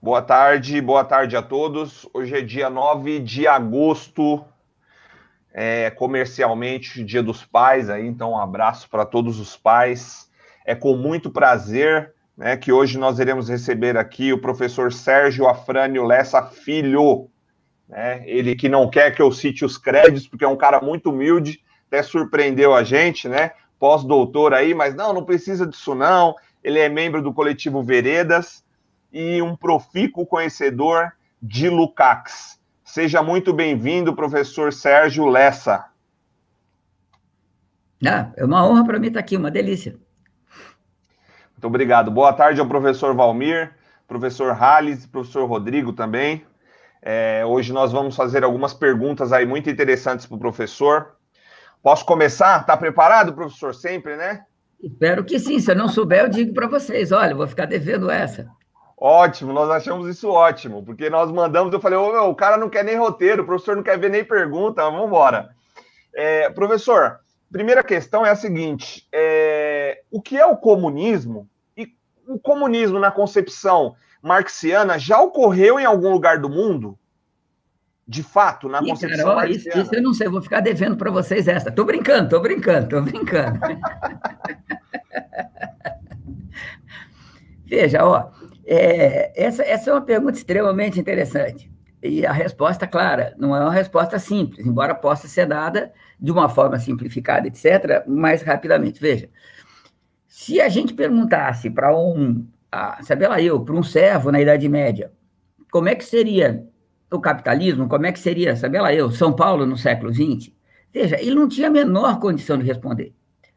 Boa tarde, boa tarde a todos. Hoje é dia 9 de agosto, é, comercialmente, Dia dos Pais, aí, então um abraço para todos os pais. É com muito prazer né, que hoje nós iremos receber aqui o professor Sérgio Afrânio Lessa Filho, né, ele que não quer que eu cite os créditos, porque é um cara muito humilde, até surpreendeu a gente, né? Pós-doutor aí, mas não, não precisa disso não. Ele é membro do coletivo Veredas e um profícuo conhecedor de Lukács. Seja muito bem-vindo, professor Sérgio Lessa. Ah, é uma honra para mim estar aqui, uma delícia. Muito obrigado. Boa tarde ao professor Valmir, professor Halles, professor Rodrigo também. É, hoje nós vamos fazer algumas perguntas aí muito interessantes para o professor. Posso começar? Está preparado, professor? Sempre, né? Espero que sim. Se eu não souber, eu digo para vocês: olha, vou ficar devendo essa. Ótimo, nós achamos isso ótimo, porque nós mandamos, eu falei, meu, o cara não quer nem roteiro, o professor não quer ver nem pergunta, vamos embora. É, professor, primeira questão é a seguinte: é, o que é o comunismo? E o comunismo, na concepção marxiana, já ocorreu em algum lugar do mundo? De fato, na Ih, concepção cara, isso, isso, eu não sei, eu vou ficar devendo para vocês essa. Tô brincando, tô brincando, tô brincando. Veja, ó, é, essa, essa é uma pergunta extremamente interessante. E a resposta, clara, não é uma resposta simples, embora possa ser dada de uma forma simplificada, etc., mais rapidamente. Veja, se a gente perguntasse para um, sabe lá eu, para um servo na Idade Média, como é que seria o capitalismo, como é que seria, sabe lá eu, São Paulo no século XX? Veja, ele não tinha a menor condição de responder.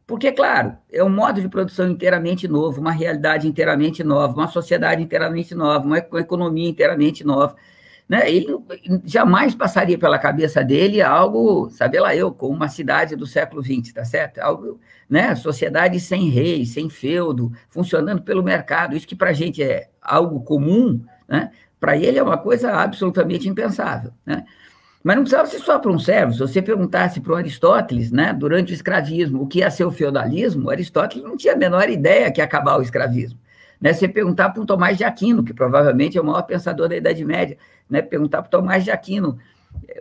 Porque, claro, é um modo de produção inteiramente novo, uma realidade inteiramente nova, uma sociedade inteiramente nova, uma economia inteiramente nova. Né? Ele jamais passaria pela cabeça dele algo, sabe lá eu, como uma cidade do século XX, tá certo? Algo, né? Sociedade sem rei, sem feudo, funcionando pelo mercado. Isso que para a gente é algo comum, né? Para ele é uma coisa absolutamente impensável, né? Mas não precisava ser só para um servo. Se você perguntasse para o Aristóteles, né, durante o escravismo, o que ia ser o feudalismo, Aristóteles não tinha a menor ideia que ia acabar o escravismo. Né? Você perguntar para um Tomás de Aquino, que provavelmente é o maior pensador da Idade Média, né, perguntar para Tomás de Aquino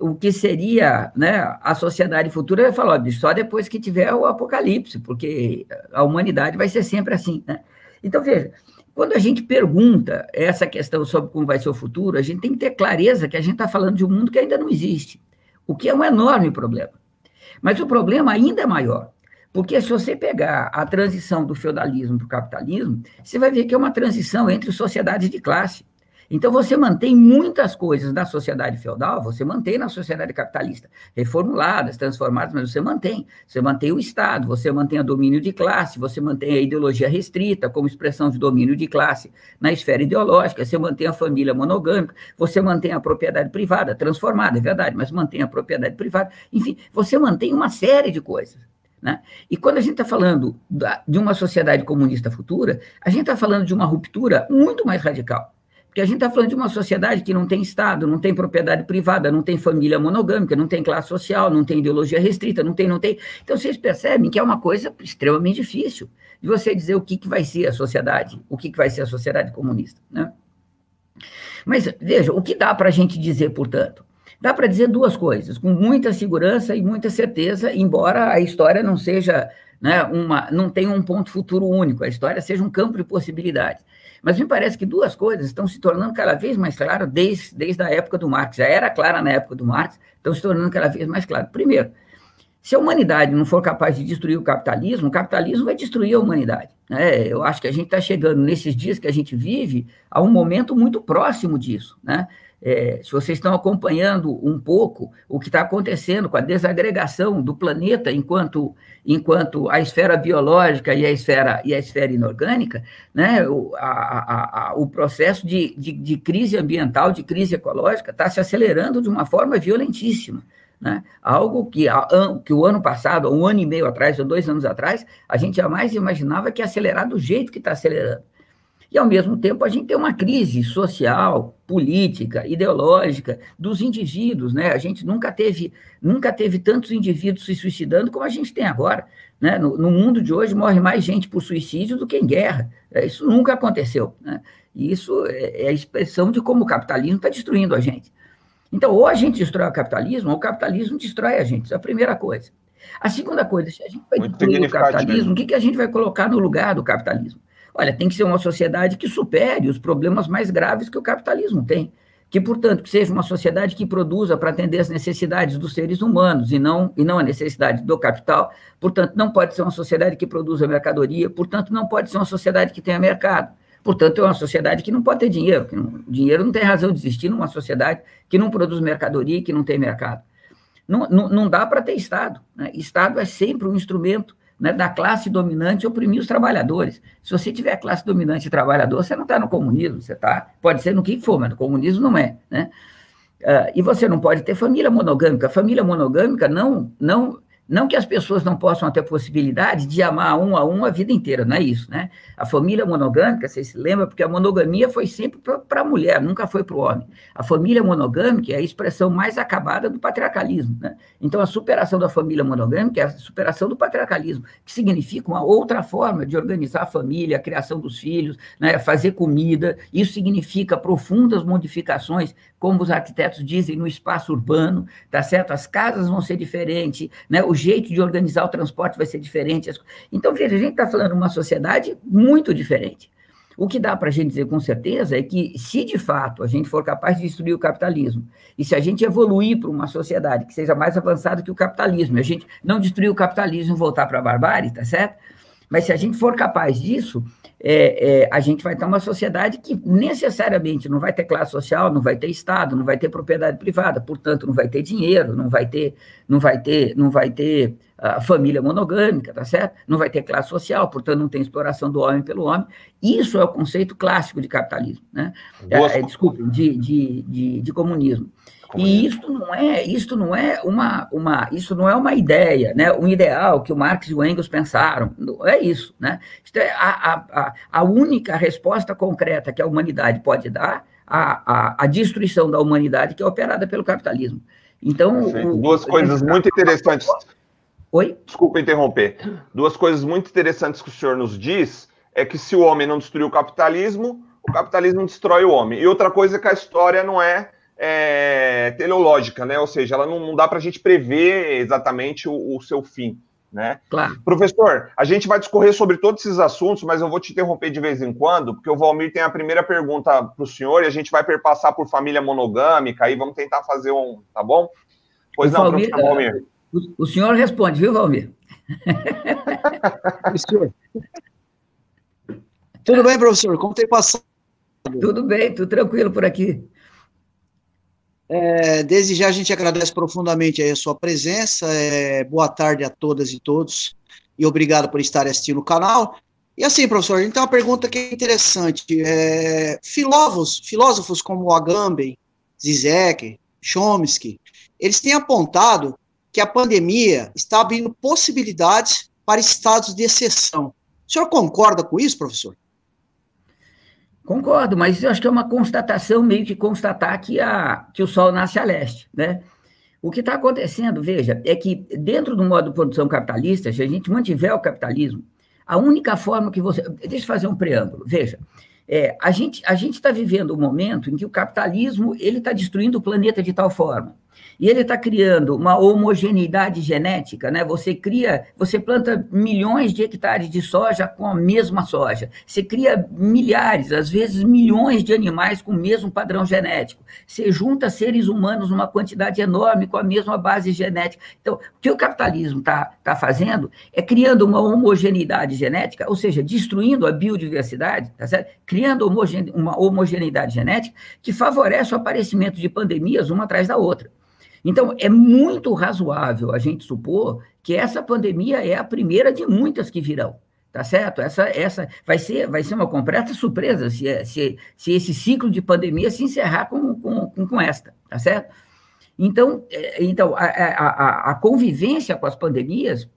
o que seria né, a sociedade futura, ele falou, só depois que tiver o apocalipse, porque a humanidade vai ser sempre assim. Né? Então, veja, quando a gente pergunta essa questão sobre como vai ser o futuro, a gente tem que ter clareza que a gente está falando de um mundo que ainda não existe, o que é um enorme problema. Mas o problema ainda é maior, porque se você pegar a transição do feudalismo para o capitalismo, você vai ver que é uma transição entre sociedades de classe. Então, você mantém muitas coisas da sociedade feudal, você mantém na sociedade capitalista, reformuladas, transformadas, mas você mantém. Você mantém o Estado, você mantém o domínio de classe, você mantém a ideologia restrita como expressão de domínio de classe na esfera ideológica, você mantém a família monogâmica, você mantém a propriedade privada, transformada, é verdade, mas mantém a propriedade privada. Enfim, você mantém uma série de coisas. Né? E quando a gente está falando da, de uma sociedade comunista futura, a gente está falando de uma ruptura muito mais radical. Porque a gente está falando de uma sociedade que não tem Estado, não tem propriedade privada, não tem família monogâmica, não tem classe social, não tem ideologia restrita, não tem, não tem. Então vocês percebem que é uma coisa extremamente difícil de você dizer o que, que vai ser a sociedade, o que, que vai ser a sociedade comunista. Né? Mas veja, o que dá para a gente dizer, portanto? Dá para dizer duas coisas, com muita segurança e muita certeza, embora a história não seja, né, uma, não tenha um ponto futuro único, a história seja um campo de possibilidades. Mas me parece que duas coisas estão se tornando cada vez mais claras desde, desde a época do Marx. Já era clara na época do Marx, estão se tornando cada vez mais claras. Primeiro, se a humanidade não for capaz de destruir o capitalismo, o capitalismo vai destruir a humanidade. Né? Eu acho que a gente está chegando, nesses dias que a gente vive, a um momento muito próximo disso. Né? É, se vocês estão acompanhando um pouco o que está acontecendo com a desagregação do planeta enquanto, enquanto a esfera biológica e a esfera, e a esfera inorgânica, né, o, a, a, a, o processo de, de, de, crise ambiental, de crise ecológica, está se acelerando de uma forma violentíssima. Né? Algo que, que o ano passado, um ano e meio atrás, ou dois anos atrás, a gente jamais imaginava que ia acelerar do jeito que está acelerando. E, ao mesmo tempo, a gente tem uma crise social, política, ideológica dos indivíduos, né? A gente nunca teve, nunca teve tantos indivíduos se suicidando como a gente tem agora. Né? No, no mundo de hoje, morre mais gente por suicídio do que em guerra. É, isso nunca aconteceu. Né? E isso é, é a expressão de como o capitalismo está destruindo a gente. Então, ou a gente destrói o capitalismo, ou o capitalismo destrói a gente. Isso é a primeira coisa. A segunda coisa, se a gente vai destruir o capitalismo, o que, que a gente vai colocar no lugar do capitalismo? Olha, tem que ser uma sociedade que supere os problemas mais graves que o capitalismo tem. Que, portanto, que seja uma sociedade que produza para atender as necessidades dos seres humanos e não, e não a necessidade do capital. Portanto, não pode ser uma sociedade que produza mercadoria, portanto, não pode ser uma sociedade que tenha mercado. Portanto, é uma sociedade que não pode ter dinheiro. Que não, dinheiro não tem razão de existir numa sociedade que não produz mercadoria e que não tem mercado. Não, não, não dá para ter Estado. Né? Estado é sempre um instrumento né, da classe dominante oprimir os trabalhadores. Se você tiver classe dominante e trabalhador, você não está no comunismo, você está, pode ser no que for, mas no comunismo não é. Né? Uh, e você não pode ter família monogâmica. Família monogâmica não, não não que as pessoas não possam ter possibilidade de amar um a um a vida inteira, não é isso, né? A família monogâmica, vocês se lembram, porque a monogamia foi sempre para a mulher, nunca foi para o homem. A família monogâmica é a expressão mais acabada do patriarcalismo, né? Então, a superação da família monogâmica é a superação do patriarcalismo, que significa uma outra forma de organizar a família, a criação dos filhos, né? fazer comida. Isso significa profundas modificações, como os arquitetos dizem, no espaço urbano, tá certo? As casas vão ser diferentes, né? Jeito de organizar o transporte vai ser diferente. Então, veja, a gente está falando de uma sociedade muito diferente. O que dá para a gente dizer com certeza é que, se de fato a gente for capaz de destruir o capitalismo, e se a gente evoluir para uma sociedade que seja mais avançada que o capitalismo, a gente não destruir o capitalismo e voltar para a barbárie, tá certo? Mas se a gente for capaz disso, é, é, a gente vai ter uma sociedade que necessariamente não vai ter classe social, não vai ter Estado, não vai ter propriedade privada, portanto, não vai ter dinheiro, não vai ter, não vai ter, não vai ter uh, família monogâmica, tá certo? Não vai ter classe social, portanto, não tem exploração do homem pelo homem. Isso é o conceito clássico de capitalismo, né? É, é, desculpe, de, de, de, de comunismo. E isto não é, isto não é uma, uma, isso não é uma ideia, né? Um ideal que o Marx e o Engels pensaram. Não é isso, né? Isto é a, a, a única resposta concreta que a humanidade pode dar à, à, à destruição da humanidade que é operada pelo capitalismo. Então, o, duas coisas muito interessantes. Oi? Desculpa interromper. Duas coisas muito interessantes que o senhor nos diz é que se o homem não destruir o capitalismo, o capitalismo destrói o homem. E outra coisa é que a história não é é, teleológica, né? Ou seja, ela não, não dá para a gente prever exatamente o, o, seu fim, né? Claro. Professor, a gente vai discorrer sobre todos esses assuntos, mas eu vou te interromper de vez em quando, porque o Valmir tem a primeira pergunta para o senhor e a gente vai perpassar por família monogâmica, aí vamos tentar fazer um, tá bom? Pois o não, Valmir, professor Valmir. É, o, o senhor responde, viu, Valmir? Tudo bem, professor? Como tem passado? Tudo bem, tudo tranquilo por aqui. É, desde já a gente agradece profundamente a sua presença. É, boa tarde a todas e todos e obrigado por estarem assistindo o canal. E assim, professor, tem uma pergunta que é interessante. É, filósofos, filósofos como Agamben, Zizek, Chomsky, eles têm apontado que a pandemia está abrindo possibilidades para estados de exceção. O senhor concorda com isso, professor? Concordo, mas eu acho que é uma constatação, meio que constatar que, a, que o Sol nasce a leste, né? O que está acontecendo, veja, é que dentro do modo de produção capitalista, se a gente mantiver o capitalismo, a única forma que você... Deixa eu fazer um preâmbulo, veja. É, a gente a está vivendo um momento em que o capitalismo ele está destruindo o planeta de tal forma e ele está criando uma homogeneidade genética, né? Você cria, você planta milhões de hectares de soja com a mesma soja. Você cria milhares, às vezes milhões de animais com o mesmo padrão genético. Você junta seres humanos numa quantidade enorme com a mesma base genética. Então, o que o capitalismo está tá fazendo é criando uma homogeneidade genética, ou seja, destruindo a biodiversidade, tá certo? criando uma homogeneidade genética que favorece o aparecimento de pandemias uma atrás da outra. Então, é muito razoável a gente supor que essa pandemia é a primeira de muitas que virão. Tá certo? Essa, essa vai, ser, vai ser uma completa surpresa se, se, se esse ciclo de pandemia se encerrar com, com, com esta, tá certo? Então, é, então a, a, a convivência com as pandemias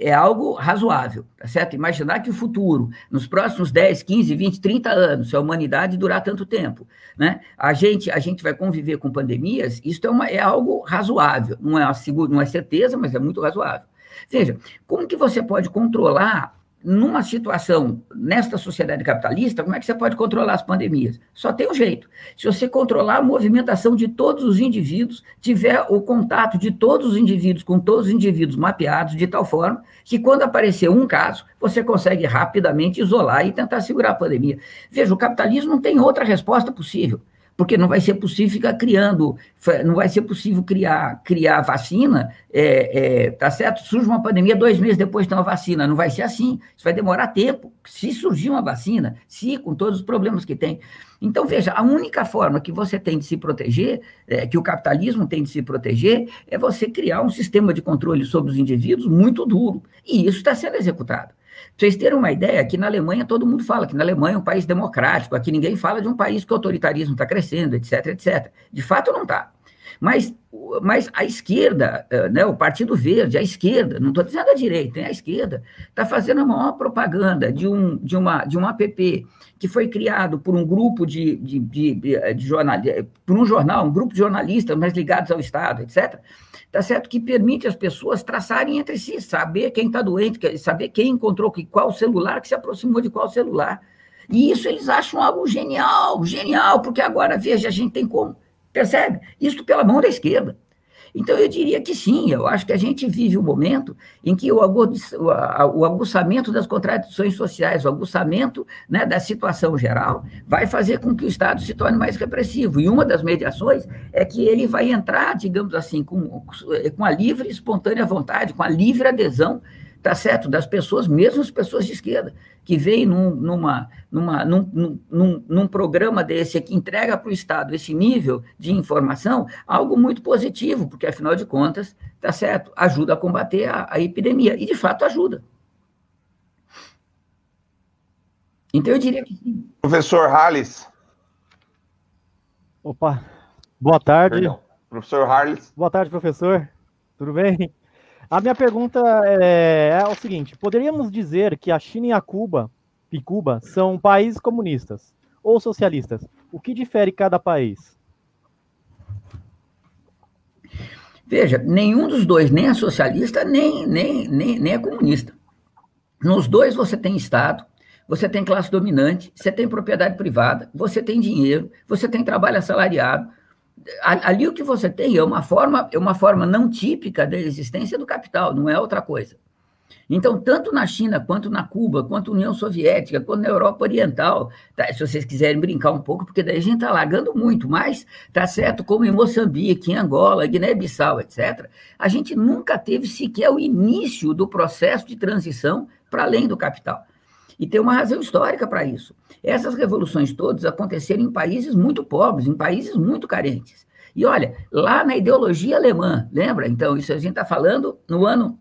é algo razoável, tá certo? Imaginar que o futuro, nos próximos 10, 15, 20, 30 anos, se a humanidade durar tanto tempo, né? A gente, a gente vai conviver com pandemias, isso é, uma, é algo razoável, não é, uma, não é certeza, mas é muito razoável. Veja, como que você pode controlar numa situação, nesta sociedade capitalista, como é que você pode controlar as pandemias? Só tem um jeito. Se você controlar a movimentação de todos os indivíduos, tiver o contato de todos os indivíduos com todos os indivíduos mapeados, de tal forma que quando aparecer um caso, você consegue rapidamente isolar e tentar segurar a pandemia. Veja, o capitalismo não tem outra resposta possível porque não vai ser possível ficar criando, não vai ser possível criar, criar vacina, é, é, tá certo? Surge uma pandemia, dois meses depois tem uma vacina, não vai ser assim, isso vai demorar tempo. Se surgir uma vacina, se com todos os problemas que tem. Então, veja, a única forma que você tem de se proteger, é, que o capitalismo tem de se proteger, é você criar um sistema de controle sobre os indivíduos muito duro. E isso está sendo executado. Pra vocês terem uma ideia, aqui na Alemanha todo mundo fala que na Alemanha é um país democrático, aqui ninguém fala de um país que o autoritarismo está crescendo, etc, etc. De fato não está. Mas, mas a esquerda, eh, né, o Partido Verde, a esquerda, não estou dizendo a direita, a esquerda, está fazendo a maior propaganda de um, de, uma, de um app que foi criado por um grupo de, de, de, de, de jornal, por um jornal, um grupo de jornalistas mais ligados ao Estado, etc., tá certo? Que permite as pessoas traçarem entre si, saber quem está doente, saber quem encontrou qual celular, que se aproximou de qual celular. E isso eles acham algo genial, genial, porque agora, veja, a gente tem como. Percebe? Isso pela mão da esquerda. Então, eu diria que sim, eu acho que a gente vive um momento em que o, aguçamento das contradições sociais, o aguçamento né, da situação geral, vai fazer com que o Estado se torne mais repressivo. E uma das mediações é que ele vai entrar, digamos assim, com, com a livre, espontânea vontade, com a livre adesão tá certo? Das pessoas, mesmo as pessoas de esquerda, que veem num, numa, numa, num, num, num programa desse que entrega para o Estado esse nível de informação, algo muito positivo, porque afinal de contas, tá certo? Ajuda a combater a, a epidemia, e de fato ajuda. Então eu diria que sim. Professor Halles. Opa, boa tarde. Perdão. Professor Harles. Boa tarde, professor. Tudo bem? A minha pergunta é, é, o seguinte: poderíamos dizer que a China e a Cuba e Cuba são países comunistas ou socialistas? O que difere cada país? Veja, nenhum dos dois nem é socialista, nem, nem, nem, nem é comunista. Nos dois você tem Estado, você tem classe dominante, você tem propriedade privada, você tem dinheiro, você tem trabalho assalariado, ali o que você tem é uma forma, é uma forma não típica da existência do capital, não é outra coisa. Então, tanto na China, quanto na Cuba, quanto na União Soviética, quanto na Europa Oriental, tá? se vocês quiserem brincar um pouco, porque daí a gente está largando muito, mas tá certo, como em Moçambique, em Angola, Guiné-Bissau, etc., a gente nunca teve sequer o início do processo de transição para além do capital. E tem uma razão histórica para isso. Essas revoluções todas aconteceram em países muito pobres, em países muito carentes. E olha, lá na ideologia alemã, lembra? Então, isso a gente está falando no ano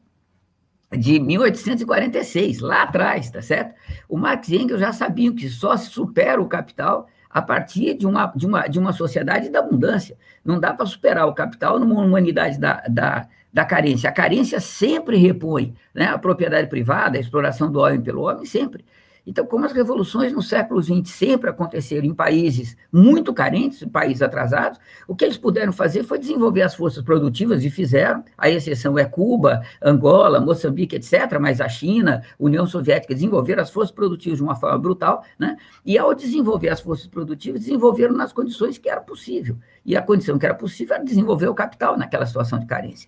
de 1846, lá atrás, tá certo? O Marx e Engels já sabiam que só se supera o capital a partir de uma, de uma, de uma sociedade da abundância. Não dá para superar o capital numa humanidade da, da, da carência. A carência sempre repõe né? a propriedade privada, a exploração do homem pelo homem, sempre. Então, como as revoluções no século XX sempre aconteceram em países muito carentes, países atrasados, o que eles puderam fazer foi desenvolver as forças produtivas e fizeram. A exceção é Cuba, Angola, Moçambique, etc., mas a China, União Soviética desenvolveram as forças produtivas de uma forma brutal, né? e ao desenvolver as forças produtivas, desenvolveram nas condições que era possível. E a condição que era possível era desenvolver o capital naquela situação de carência.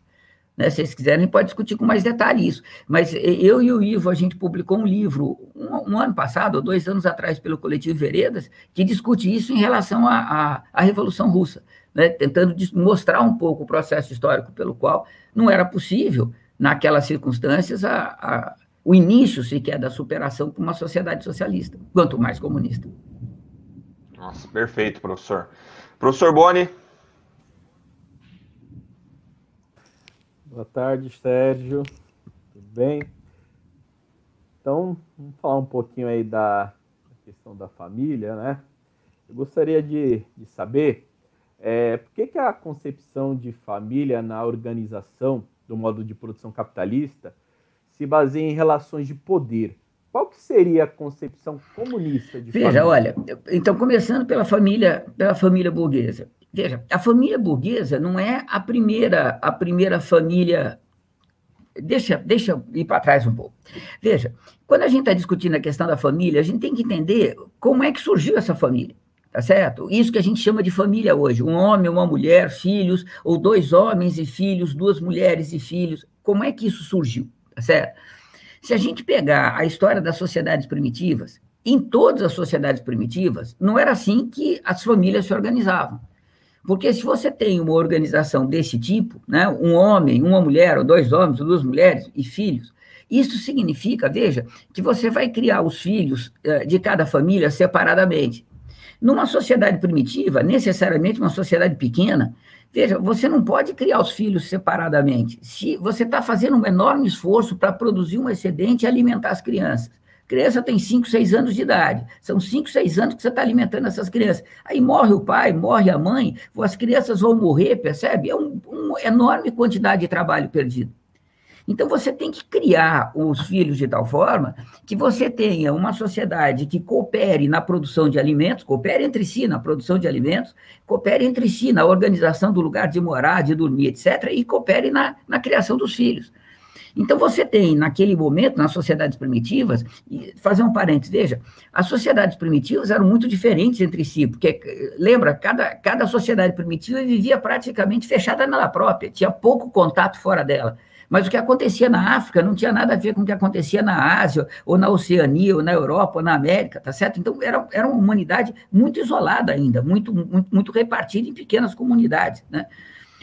Né? Se vocês quiserem, pode discutir com mais detalhe isso. Mas eu e o Ivo, a gente publicou um livro um, um ano passado, ou dois anos atrás, pelo Coletivo Veredas, que discute isso em relação à, Revolução Russa, né? tentando mostrar um pouco o processo histórico pelo qual não era possível, naquelas circunstâncias, a, a, o início sequer da superação para uma sociedade socialista, quanto mais comunista. Nossa, perfeito, professor. Professor Boni, Boa tarde, Sérgio. Tudo bem? Então, vamos falar um pouquinho aí da questão da família, né? Eu gostaria de, de saber é, por que, que a concepção de família na organização do modo de produção capitalista se se baseia em relações de poder. Qual que seria a concepção comunista de Veja, família? olha, então começando pela família, pela família burguesa. Veja, a família burguesa não é a primeira, a primeira família. Deixa, deixa eu ir para trás um pouco. Veja, quando a gente está discutindo a questão da família, a gente tem que entender como é que surgiu essa família. Tá certo? Isso que a gente chama de família hoje: um homem, uma mulher, filhos, ou dois homens e filhos, duas mulheres e filhos. Como é que isso surgiu? Tá certo? Se a gente pegar a história das sociedades primitivas, em todas as sociedades primitivas, não era assim que as famílias se organizavam. Porque se você tem uma organização desse tipo, né, um homem, uma mulher, ou dois homens, ou duas mulheres e filhos, isso significa, veja, que você vai criar os filhos uh, de cada família separadamente. Numa sociedade primitiva, necessariamente uma sociedade pequena, veja, você não pode criar os filhos separadamente. Se você está fazendo um enorme esforço para produzir um excedente e alimentar as crianças criança tem 5, 6 anos de idade. São 5, 6 anos que você está alimentando essas crianças. Aí morre o pai, morre a mãe, as crianças vão morrer, percebe? É um, uma enorme quantidade de trabalho perdido. Então você tem que criar os filhos de tal forma que você tenha uma sociedade que coopere na produção de alimentos, coopere entre si na produção de alimentos, coopere entre si na organização do lugar de morar, de dormir, etc., e coopere na, na criação dos filhos. Então, você tem, naquele momento, nas sociedades primitivas, fazer um parênteses, veja, as sociedades primitivas eram muito diferentes entre si, porque, lembra, cada, cada sociedade primitiva vivia praticamente fechada nela própria, tinha pouco contato fora dela. Mas o que acontecia na África não tinha nada a ver com o que acontecia na Ásia, ou na Oceania, ou na Europa, ou na América, tá certo? Então, era, era uma humanidade muito isolada ainda, muito, muito, muito repartida em pequenas comunidades, né?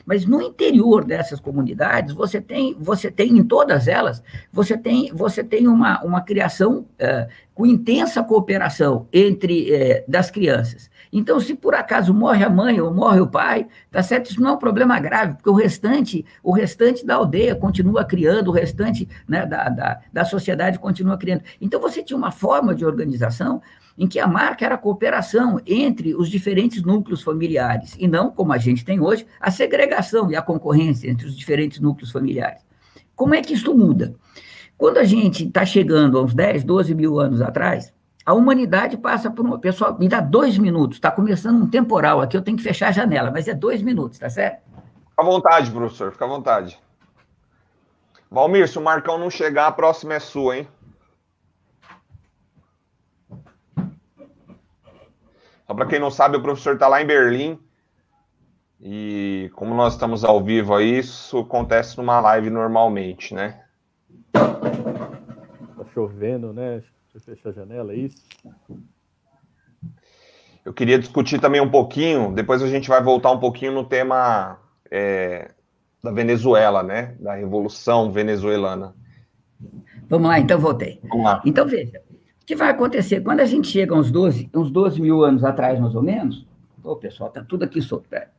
Mas no interior dessas comunidades, você tem, você tem em todas elas, você tem, você tem uma, uma criação é, com intensa cooperação entre é, das crianças. Então, se por acaso morre a mãe ou morre o pai, tá certo? Isso não é um problema grave, porque o restante, o restante da aldeia continua criando, o restante né, da, da, da sociedade continua criando. Então, você tinha uma forma de organização em que a marca era a cooperação entre os diferentes núcleos familiares, e não, como a gente tem hoje, a segregação e a concorrência entre os diferentes núcleos familiares. Como é que isso muda? Quando a gente está chegando a uns 10, 12 mil anos atrás, a humanidade passa por uma. Pessoal, me dá dois minutos, está começando um temporal aqui, eu tenho que fechar a janela, mas é dois minutos, tá certo? Fica à vontade, professor, fica à vontade. Valmir, se o Marcão não chegar, a próxima é sua, hein? Só para quem não sabe, o professor está lá em Berlim. E como nós estamos ao vivo aí, isso acontece numa live normalmente, né? Tá chovendo, né? Deixa eu fechar a janela, é isso? Eu queria discutir também um pouquinho, depois a gente vai voltar um pouquinho no tema é, da Venezuela, né? Da Revolução Venezuelana. Vamos lá, então voltei. Vamos lá. Então veja, que vai acontecer? Quando a gente chega uns 12, uns 12 mil anos atrás, mais ou menos, ô pessoal, tá tudo aqui solto, pera,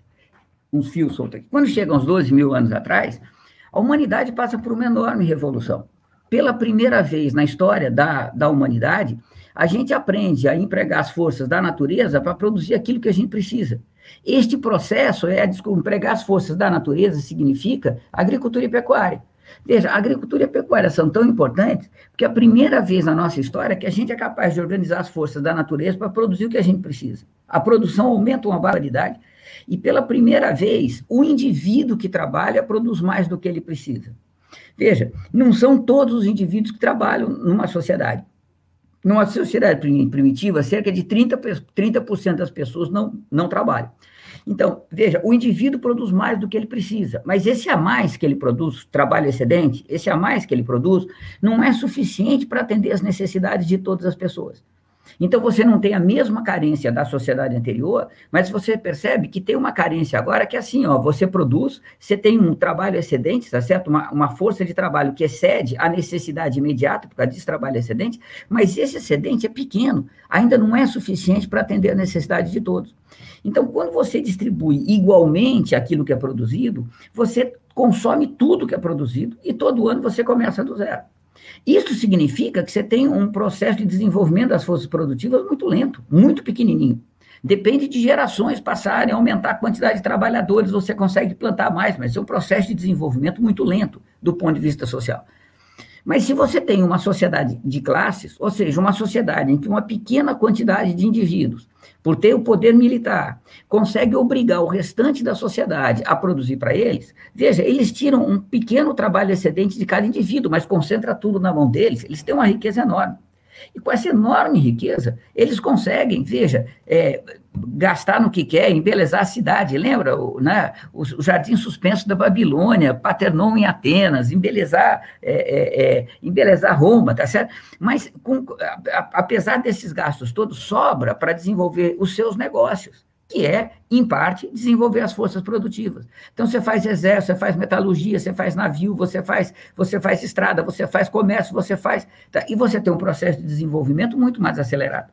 uns fios soltos aqui. Quando chega uns 12 mil anos atrás, a humanidade passa por uma enorme revolução. Pela primeira vez na história da, da humanidade, a gente aprende a empregar as forças da natureza para produzir aquilo que a gente precisa. Este processo é empregar as forças da natureza significa agricultura e pecuária. Veja, a agricultura e a pecuária são tão importantes porque é a primeira vez na nossa história que a gente é capaz de organizar as forças da natureza para produzir o que a gente precisa. A produção aumenta uma barbaridade e, pela primeira vez, o indivíduo que trabalha produz mais do que ele precisa. Veja, não são todos os indivíduos que trabalham numa sociedade. Numa sociedade primitiva, cerca de 30%, 30 das pessoas não, não trabalham. Então, veja, o indivíduo produz mais do que ele precisa, mas esse a mais que ele produz, trabalho excedente, esse a mais que ele produz, não é suficiente para atender as necessidades de todas as pessoas. Então você não tem a mesma carência da sociedade anterior, mas você percebe que tem uma carência agora que é assim, ó, você produz, você tem um trabalho excedente, tá certo? Uma, uma força de trabalho que excede a necessidade imediata, por causa desse trabalho excedente, mas esse excedente é pequeno, ainda não é suficiente para atender a necessidade de todos. Então, quando você distribui igualmente aquilo que é produzido, você consome tudo que é produzido e todo ano você começa do zero. Isso significa que você tem um processo de desenvolvimento das forças produtivas muito lento, muito pequenininho. Depende de gerações passarem, aumentar a quantidade de trabalhadores, você consegue plantar mais, mas é um processo de desenvolvimento muito lento do ponto de vista social. Mas se você tem uma sociedade de classes, ou seja, uma sociedade em que uma pequena quantidade de indivíduos, por ter o poder militar, consegue obrigar o restante da sociedade a produzir para eles, veja, eles tiram um pequeno trabalho excedente de cada indivíduo, mas concentra tudo na mão deles, eles têm uma riqueza enorme. E com essa enorme riqueza, eles conseguem, veja, é, gastar no que quer, embelezar a cidade. Lembra o, né, o, o Jardim Suspenso da Babilônia, Paternon em Atenas, embelezar, é, é, é embelezar Roma, tá certo? Mas, com, a, apesar desses gastos todos, sobra para desenvolver os seus negócios que é, em parte, desenvolver as forças produtivas. Então, você faz exército, você faz metalurgia, você faz navio, você faz, você faz estrada, você faz comércio, você faz. Tá? E você tem um processo de desenvolvimento muito mais acelerado.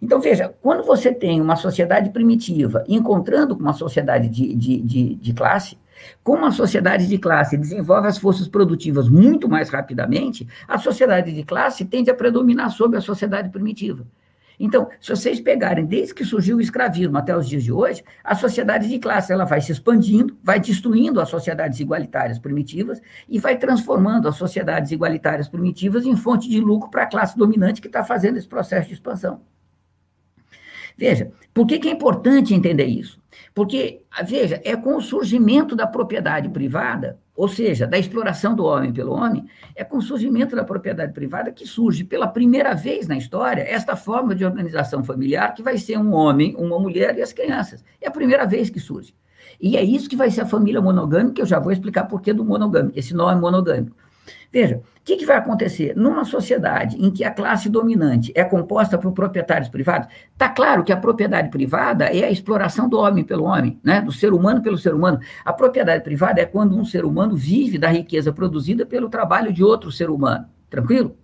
Então, veja, quando você tem uma sociedade primitiva encontrando com uma sociedade de, de, de, de classe, como a sociedade de classe desenvolve as forças produtivas muito mais rapidamente, a sociedade de classe tende a predominar sobre a sociedade primitiva. Então, se vocês pegarem, desde que surgiu o escravismo até os dias de hoje, a sociedade de classe ela vai se expandindo, vai destruindo as sociedades igualitárias primitivas e vai transformando as sociedades igualitárias primitivas em fonte de lucro para a classe dominante que está fazendo esse processo de expansão. Veja, por que, que é importante entender isso? Porque, veja, é com o surgimento da propriedade privada, ou seja, da exploração do homem pelo homem, é com o surgimento da propriedade privada que surge pela primeira vez na história esta forma de organização familiar que vai ser um homem, uma mulher e as crianças. É a primeira vez que surge. E é isso que vai ser a família monogâmica, eu já vou explicar por que do monogâmico, esse nome monogâmico. Veja, o que, que, vai acontecer? Numa sociedade em que a classe dominante é composta por proprietários privados, está claro que a propriedade privada é a exploração do homem pelo homem, né? do ser humano pelo ser humano. A propriedade privada é quando um ser humano vive da riqueza produzida pelo trabalho de outro ser humano. Tranquilo?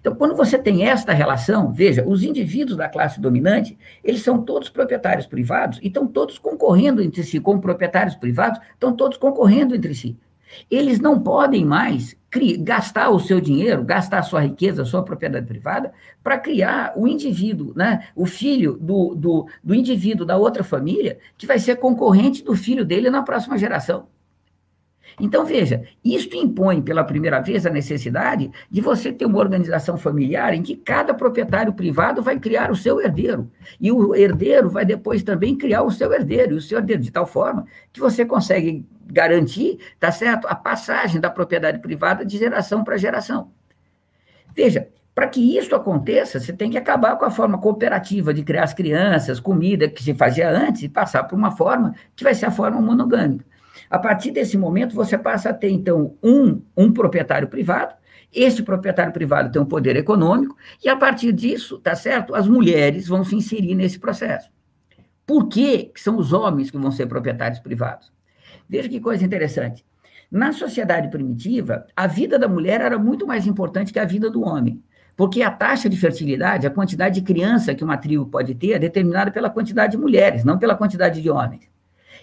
Então, quando você tem esta relação, veja, os indivíduos da classe dominante, eles são todos proprietários privados e estão todos concorrendo entre si, como proprietários privados, estão todos concorrendo entre si. Eles não podem mais gastar o seu dinheiro, gastar a sua riqueza, a sua propriedade privada, para criar o indivíduo, né? o filho do, do, do indivíduo da outra família, que vai ser concorrente do filho dele na próxima geração. Então, veja, isto impõe pela primeira vez a necessidade de você ter uma organização familiar em que cada proprietário privado vai criar o seu herdeiro. E o herdeiro vai depois também criar o seu herdeiro, e o seu herdeiro, de tal forma que você consegue garantir, tá certo, a passagem da propriedade privada de geração para geração. Veja, para que isso aconteça, você tem que acabar com a forma cooperativa de criar as crianças, comida que se fazia antes, e passar por uma forma que vai ser a forma monogâmica. A partir desse momento, você passa a ter, então, um, um proprietário privado, este proprietário privado tem um poder econômico, e a partir disso, tá certo? As mulheres vão se inserir nesse processo. Por que são os homens que vão ser proprietários privados? Veja que coisa interessante. Na sociedade primitiva, a vida da mulher era muito mais importante que a vida do homem. Porque a taxa de fertilidade, a quantidade de criança que uma tribo pode ter, é determinada pela quantidade de mulheres, não pela quantidade de homens.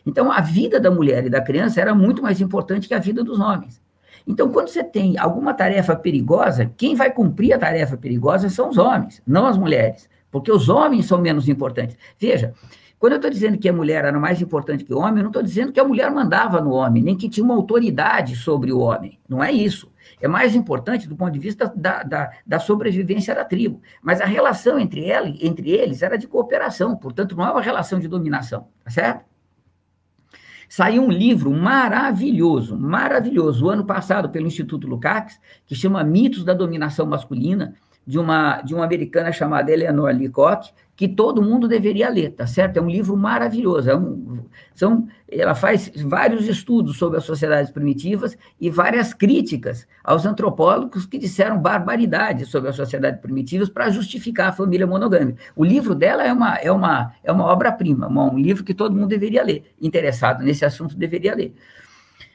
Então, a vida da mulher e da criança era muito mais importante que a vida dos homens. Então, quando você tem alguma tarefa perigosa, quem vai cumprir a tarefa perigosa são os homens, não as mulheres, porque os homens são menos importantes. Veja, quando eu estou dizendo que a mulher era mais importante que o homem, eu não estou dizendo que a mulher mandava no homem, nem que tinha uma autoridade sobre o homem. Não é isso. É mais importante do ponto de vista da, da, da sobrevivência da tribo. Mas a relação entre, ela, entre eles era de cooperação, portanto, não é uma relação de dominação, tá certo? Saiu um livro maravilhoso, maravilhoso, o ano passado, pelo Instituto Lukács, que chama Mitos da Dominação Masculina, de uma, de uma americana chamada Eleanor Leacock, que todo mundo deveria ler, tá certo? É um livro maravilhoso. É um, são, ela faz vários estudos sobre as sociedades primitivas e várias críticas aos antropólogos que disseram barbaridades sobre as sociedades primitivas para justificar a família monogâmica. O livro dela é uma, é uma, é uma obra-prima, um livro que todo mundo deveria ler. Interessado nesse assunto deveria ler.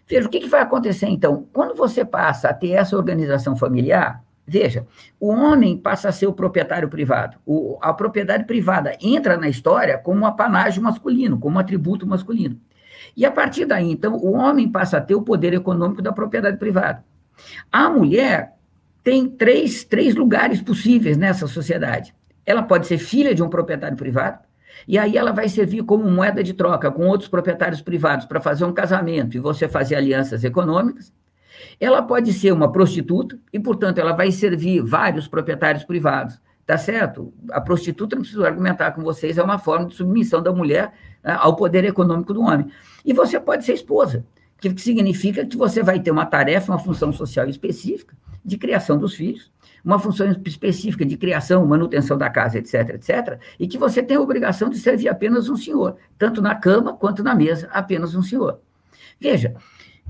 Veja, o que, que vai acontecer então? Quando você passa a ter essa organização familiar, Veja, o homem passa a ser o proprietário privado. O, a propriedade privada entra na história como um apanágio masculino, como um atributo masculino. E a partir daí, então, o homem passa a ter o poder econômico da propriedade privada. A mulher tem três, três lugares possíveis nessa sociedade. Ela pode ser filha de um proprietário privado, e aí ela vai servir como moeda de troca com outros proprietários privados para fazer um casamento e você fazer alianças econômicas. Ela pode ser uma prostituta e, portanto, ela vai servir vários proprietários privados. Tá certo? A prostituta, não preciso argumentar com vocês, é uma forma de submissão da mulher né, ao poder econômico do homem. E você pode ser esposa, que significa que você vai ter uma tarefa, uma função social específica de criação dos filhos, uma função específica de criação, manutenção da casa, etc, etc, e que você tem a obrigação de servir apenas um senhor, tanto na cama quanto na mesa, apenas um senhor. Veja,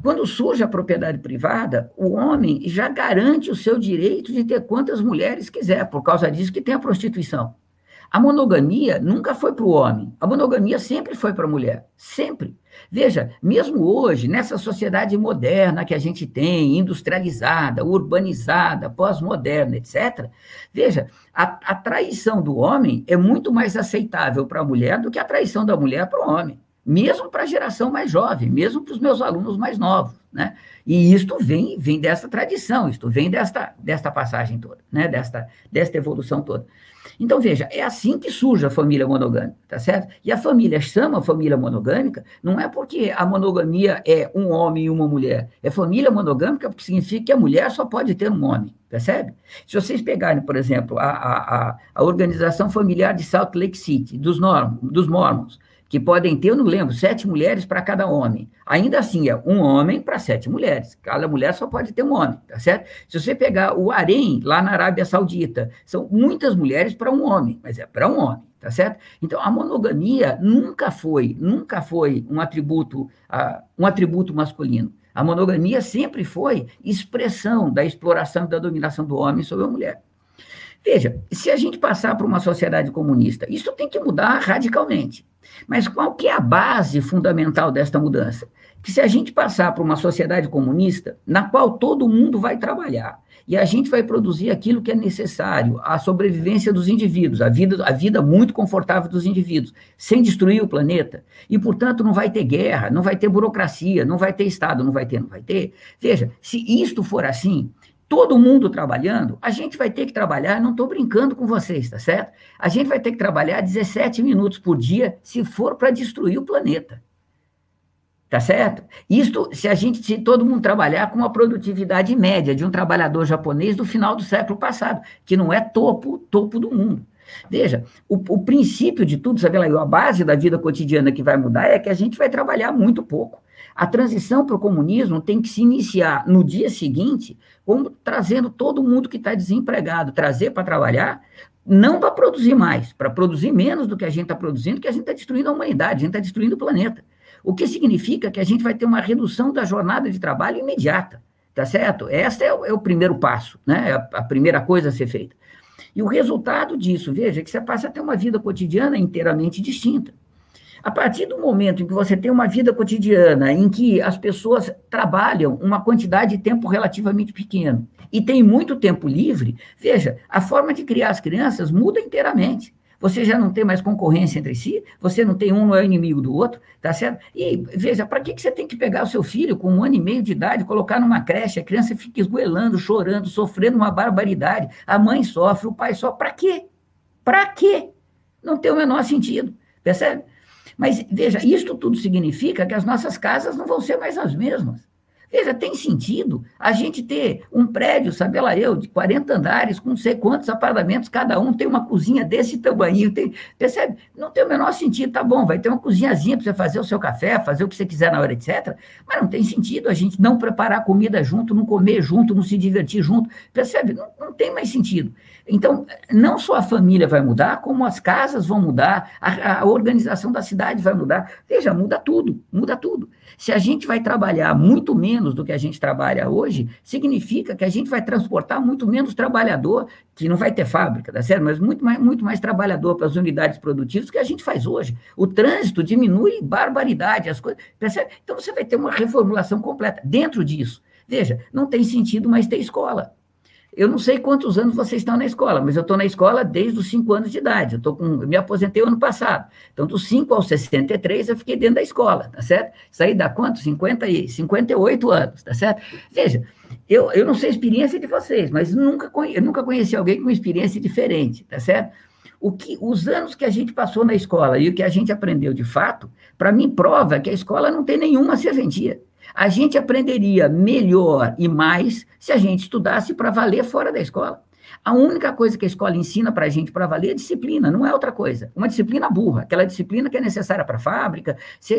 quando surge a propriedade privada, o homem já garante o seu direito de ter quantas mulheres quiser, por causa disso que tem a prostituição. A monogamia nunca foi para o homem, a monogamia sempre foi para a mulher, sempre. Veja, mesmo hoje, nessa sociedade moderna que a gente tem, industrializada, urbanizada, pós-moderna, etc., veja, a, a traição do homem é muito mais aceitável para a mulher do que a traição da mulher para o homem mesmo para a geração mais jovem, mesmo para os meus alunos mais novos, né? E isto vem, vem dessa tradição, isto vem desta, desta passagem toda, né? Desta, desta evolução toda. Então, veja, é assim que surge a família monogâmica, tá certo? E a família chama família monogâmica, não é porque a monogamia é um homem e uma mulher. É família monogâmica porque significa que a mulher só pode ter um homem, percebe? Se vocês pegarem, por exemplo, a, a, a organização familiar de Salt Lake City, dos, norm, dos Mormons, que podem ter, eu não lembro, sete mulheres para cada homem. Ainda assim, é um homem para sete mulheres. Cada mulher só pode ter um homem, tá certo? Se você pegar o harém, lá na Arábia Saudita, são muitas mulheres para um homem, mas é para um homem, tá certo? Então, a monogamia nunca foi, nunca foi um atributo, uh, um atributo masculino. A monogamia sempre foi expressão da exploração e da dominação do homem sobre a mulher. Veja, se a gente passar para uma sociedade comunista, isso tem que mudar radicalmente. Mas qual que é a base fundamental desta mudança? Que se a gente passar para uma sociedade comunista, na qual todo mundo vai trabalhar, e a gente vai produzir aquilo que é necessário, a sobrevivência dos indivíduos, a vida, a vida muito confortável dos indivíduos, sem destruir o planeta, e, portanto, não vai ter guerra, não vai ter burocracia, não vai ter Estado, não vai ter, não vai ter. Veja, se isto for assim, todo mundo trabalhando, a gente vai ter que trabalhar, não estou brincando com vocês, tá certo? A gente vai ter que trabalhar 17 minutos por dia se for para destruir o planeta. Tá certo? Isto, se a gente, se todo mundo trabalhar com uma produtividade média de um trabalhador japonês do final do século passado, que não é topo, topo do mundo. Veja, o, o princípio de tudo, sabe lá, a base da vida cotidiana que vai mudar é que a gente vai trabalhar muito pouco. A transição para o comunismo tem que se iniciar no dia seguinte, como trazendo todo mundo que está desempregado, trazer para trabalhar, não para produzir mais, para produzir menos do que a gente está produzindo, que a gente está destruindo a humanidade, a gente está destruindo o planeta. O que significa que a gente vai ter uma redução da jornada de trabalho imediata, tá certo? Este é o, é o primeiro passo, né? É a, a primeira coisa a ser feita. E o resultado disso, veja, é que você passa a ter uma vida cotidiana inteiramente distinta. A partir do momento em que você tem uma vida cotidiana em que as pessoas trabalham uma quantidade de tempo relativamente pequeno e tem muito tempo livre, veja, a forma de criar as crianças muda inteiramente. Você já não tem mais concorrência entre si, você não tem um não é inimigo do outro, tá certo? E veja, para que, que você tem que pegar o seu filho com um ano e meio de idade, colocar numa creche, a criança fica esgoelando, chorando, sofrendo uma barbaridade, a mãe sofre, o pai sofre, para quê? Para quê? Não tem o menor sentido, percebe? Mas veja, isto tudo significa que as nossas casas não vão ser mais as mesmas. Veja, tem sentido a gente ter um prédio, sabe lá eu, de 40 andares, com não sei quantos apartamentos, cada um tem uma cozinha desse tamanho, tem, percebe? Não tem o menor sentido, tá bom, vai ter uma cozinhazinha para você fazer o seu café, fazer o que você quiser na hora, etc. Mas não tem sentido a gente não preparar comida junto, não comer junto, não se divertir junto, percebe? Não, não tem mais sentido. Então, não só a família vai mudar, como as casas vão mudar, a, a organização da cidade vai mudar. Veja, muda tudo, muda tudo. Se a gente vai trabalhar muito menos do que a gente trabalha hoje, significa que a gente vai transportar muito menos trabalhador, que não vai ter fábrica, tá certo? Mas muito mais, muito mais trabalhador para as unidades produtivas que a gente faz hoje. O trânsito diminui barbaridade, as coisas, percebe? Então você vai ter uma reformulação completa. Dentro disso, veja, não tem sentido mais ter escola. Eu não sei quantos anos vocês estão na escola, mas eu estou na escola desde os 5 anos de idade. Eu, tô com, eu me aposentei ano passado. Então, dos 5 aos 63, eu fiquei dentro da escola, tá certo? Isso aí dá quanto? 50 e 58 anos, tá certo? Veja, eu, eu não sei a experiência de vocês, mas nunca, eu nunca conheci alguém com experiência diferente, tá certo? O que, os anos que a gente passou na escola e o que a gente aprendeu de fato, para mim prova que a escola não tem nenhuma serventia. A gente aprenderia melhor e mais se a gente estudasse para valer fora da escola. A única coisa que a escola ensina para a gente para valer é disciplina, não é outra coisa. Uma disciplina burra, aquela disciplina que é necessária para a fábrica.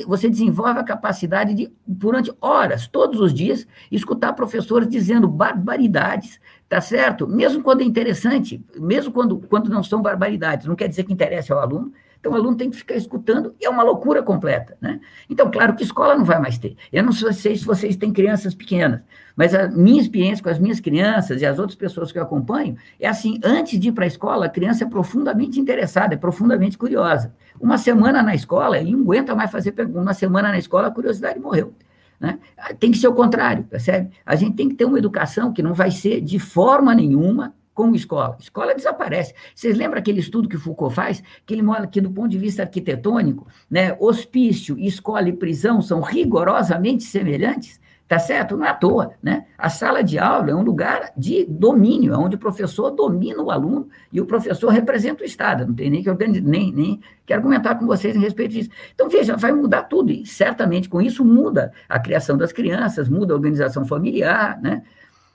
Você desenvolve a capacidade de, durante horas, todos os dias, escutar professores dizendo barbaridades, tá certo? Mesmo quando é interessante, mesmo quando, quando não são barbaridades, não quer dizer que interesse ao aluno, então, o aluno tem que ficar escutando, e é uma loucura completa, né? Então, claro que escola não vai mais ter. Eu não sei se vocês têm crianças pequenas, mas a minha experiência com as minhas crianças e as outras pessoas que eu acompanho é assim: antes de ir para a escola, a criança é profundamente interessada, é profundamente curiosa. Uma semana na escola, ele não aguenta mais fazer pergunta. Uma semana na escola, a curiosidade morreu. Né? Tem que ser o contrário, percebe? A gente tem que ter uma educação que não vai ser de forma nenhuma com escola. Escola desaparece. Vocês lembram aquele estudo que Foucault faz? Que ele mostra que, do ponto de vista arquitetônico, né, hospício, escola e prisão são rigorosamente semelhantes? Tá certo? Não é à toa, né? A sala de aula é um lugar de domínio, onde o professor domina o aluno e o professor representa o Estado. Não tem nem que, organizar, nem, nem argumentar com vocês a respeito disso. Então, veja, vai mudar tudo, e certamente com isso muda a criação das crianças, muda a organização familiar, né?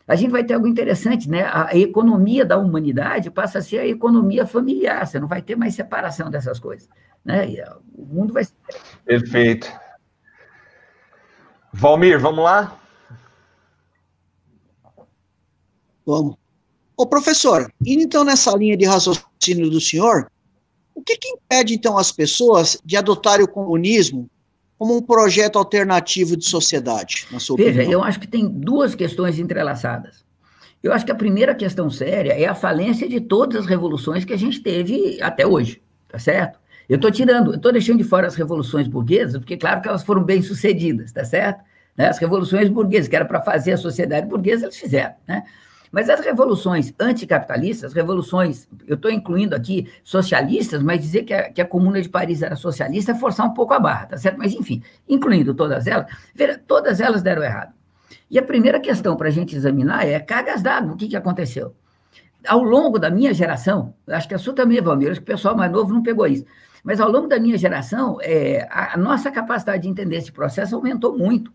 A gente vai ter algo interessante, né? A economia da humanidade passa a ser a economia familiar, você não vai ter mais separação dessas coisas, né? E o mundo vai ser... Perfeito. Valmir, vamos lá? Vamos. Ô, professor, indo então nessa linha de raciocínio do senhor, o que, que impede, então, as pessoas de adotarem o comunismo como um projeto alternativo de sociedade, na sua Veja, opinião? eu acho que tem duas questões entrelaçadas. Eu acho que a primeira questão séria é a falência de todas as revoluções que a gente teve até hoje, tá certo? Eu estou tirando, estou deixando de fora as revoluções burguesas, porque claro que elas foram bem sucedidas, tá certo? Né? As revoluções burguesas, que era para fazer a sociedade burguesa, eles fizeram, né? Mas as revoluções anticapitalistas, revoluções, eu estou incluindo aqui socialistas, mas dizer que a, que a Comuna de Paris era socialista é forçar um pouco a barra, tá certo? Mas, enfim, incluindo todas elas, todas elas deram errado. E a primeira questão para a gente examinar é cargas d'água, o que, que aconteceu? Ao longo da minha geração, acho que a sua também, Valmir, acho que o pessoal mais novo não pegou isso, mas ao longo da minha geração, é, a, a nossa capacidade de entender esse processo aumentou muito.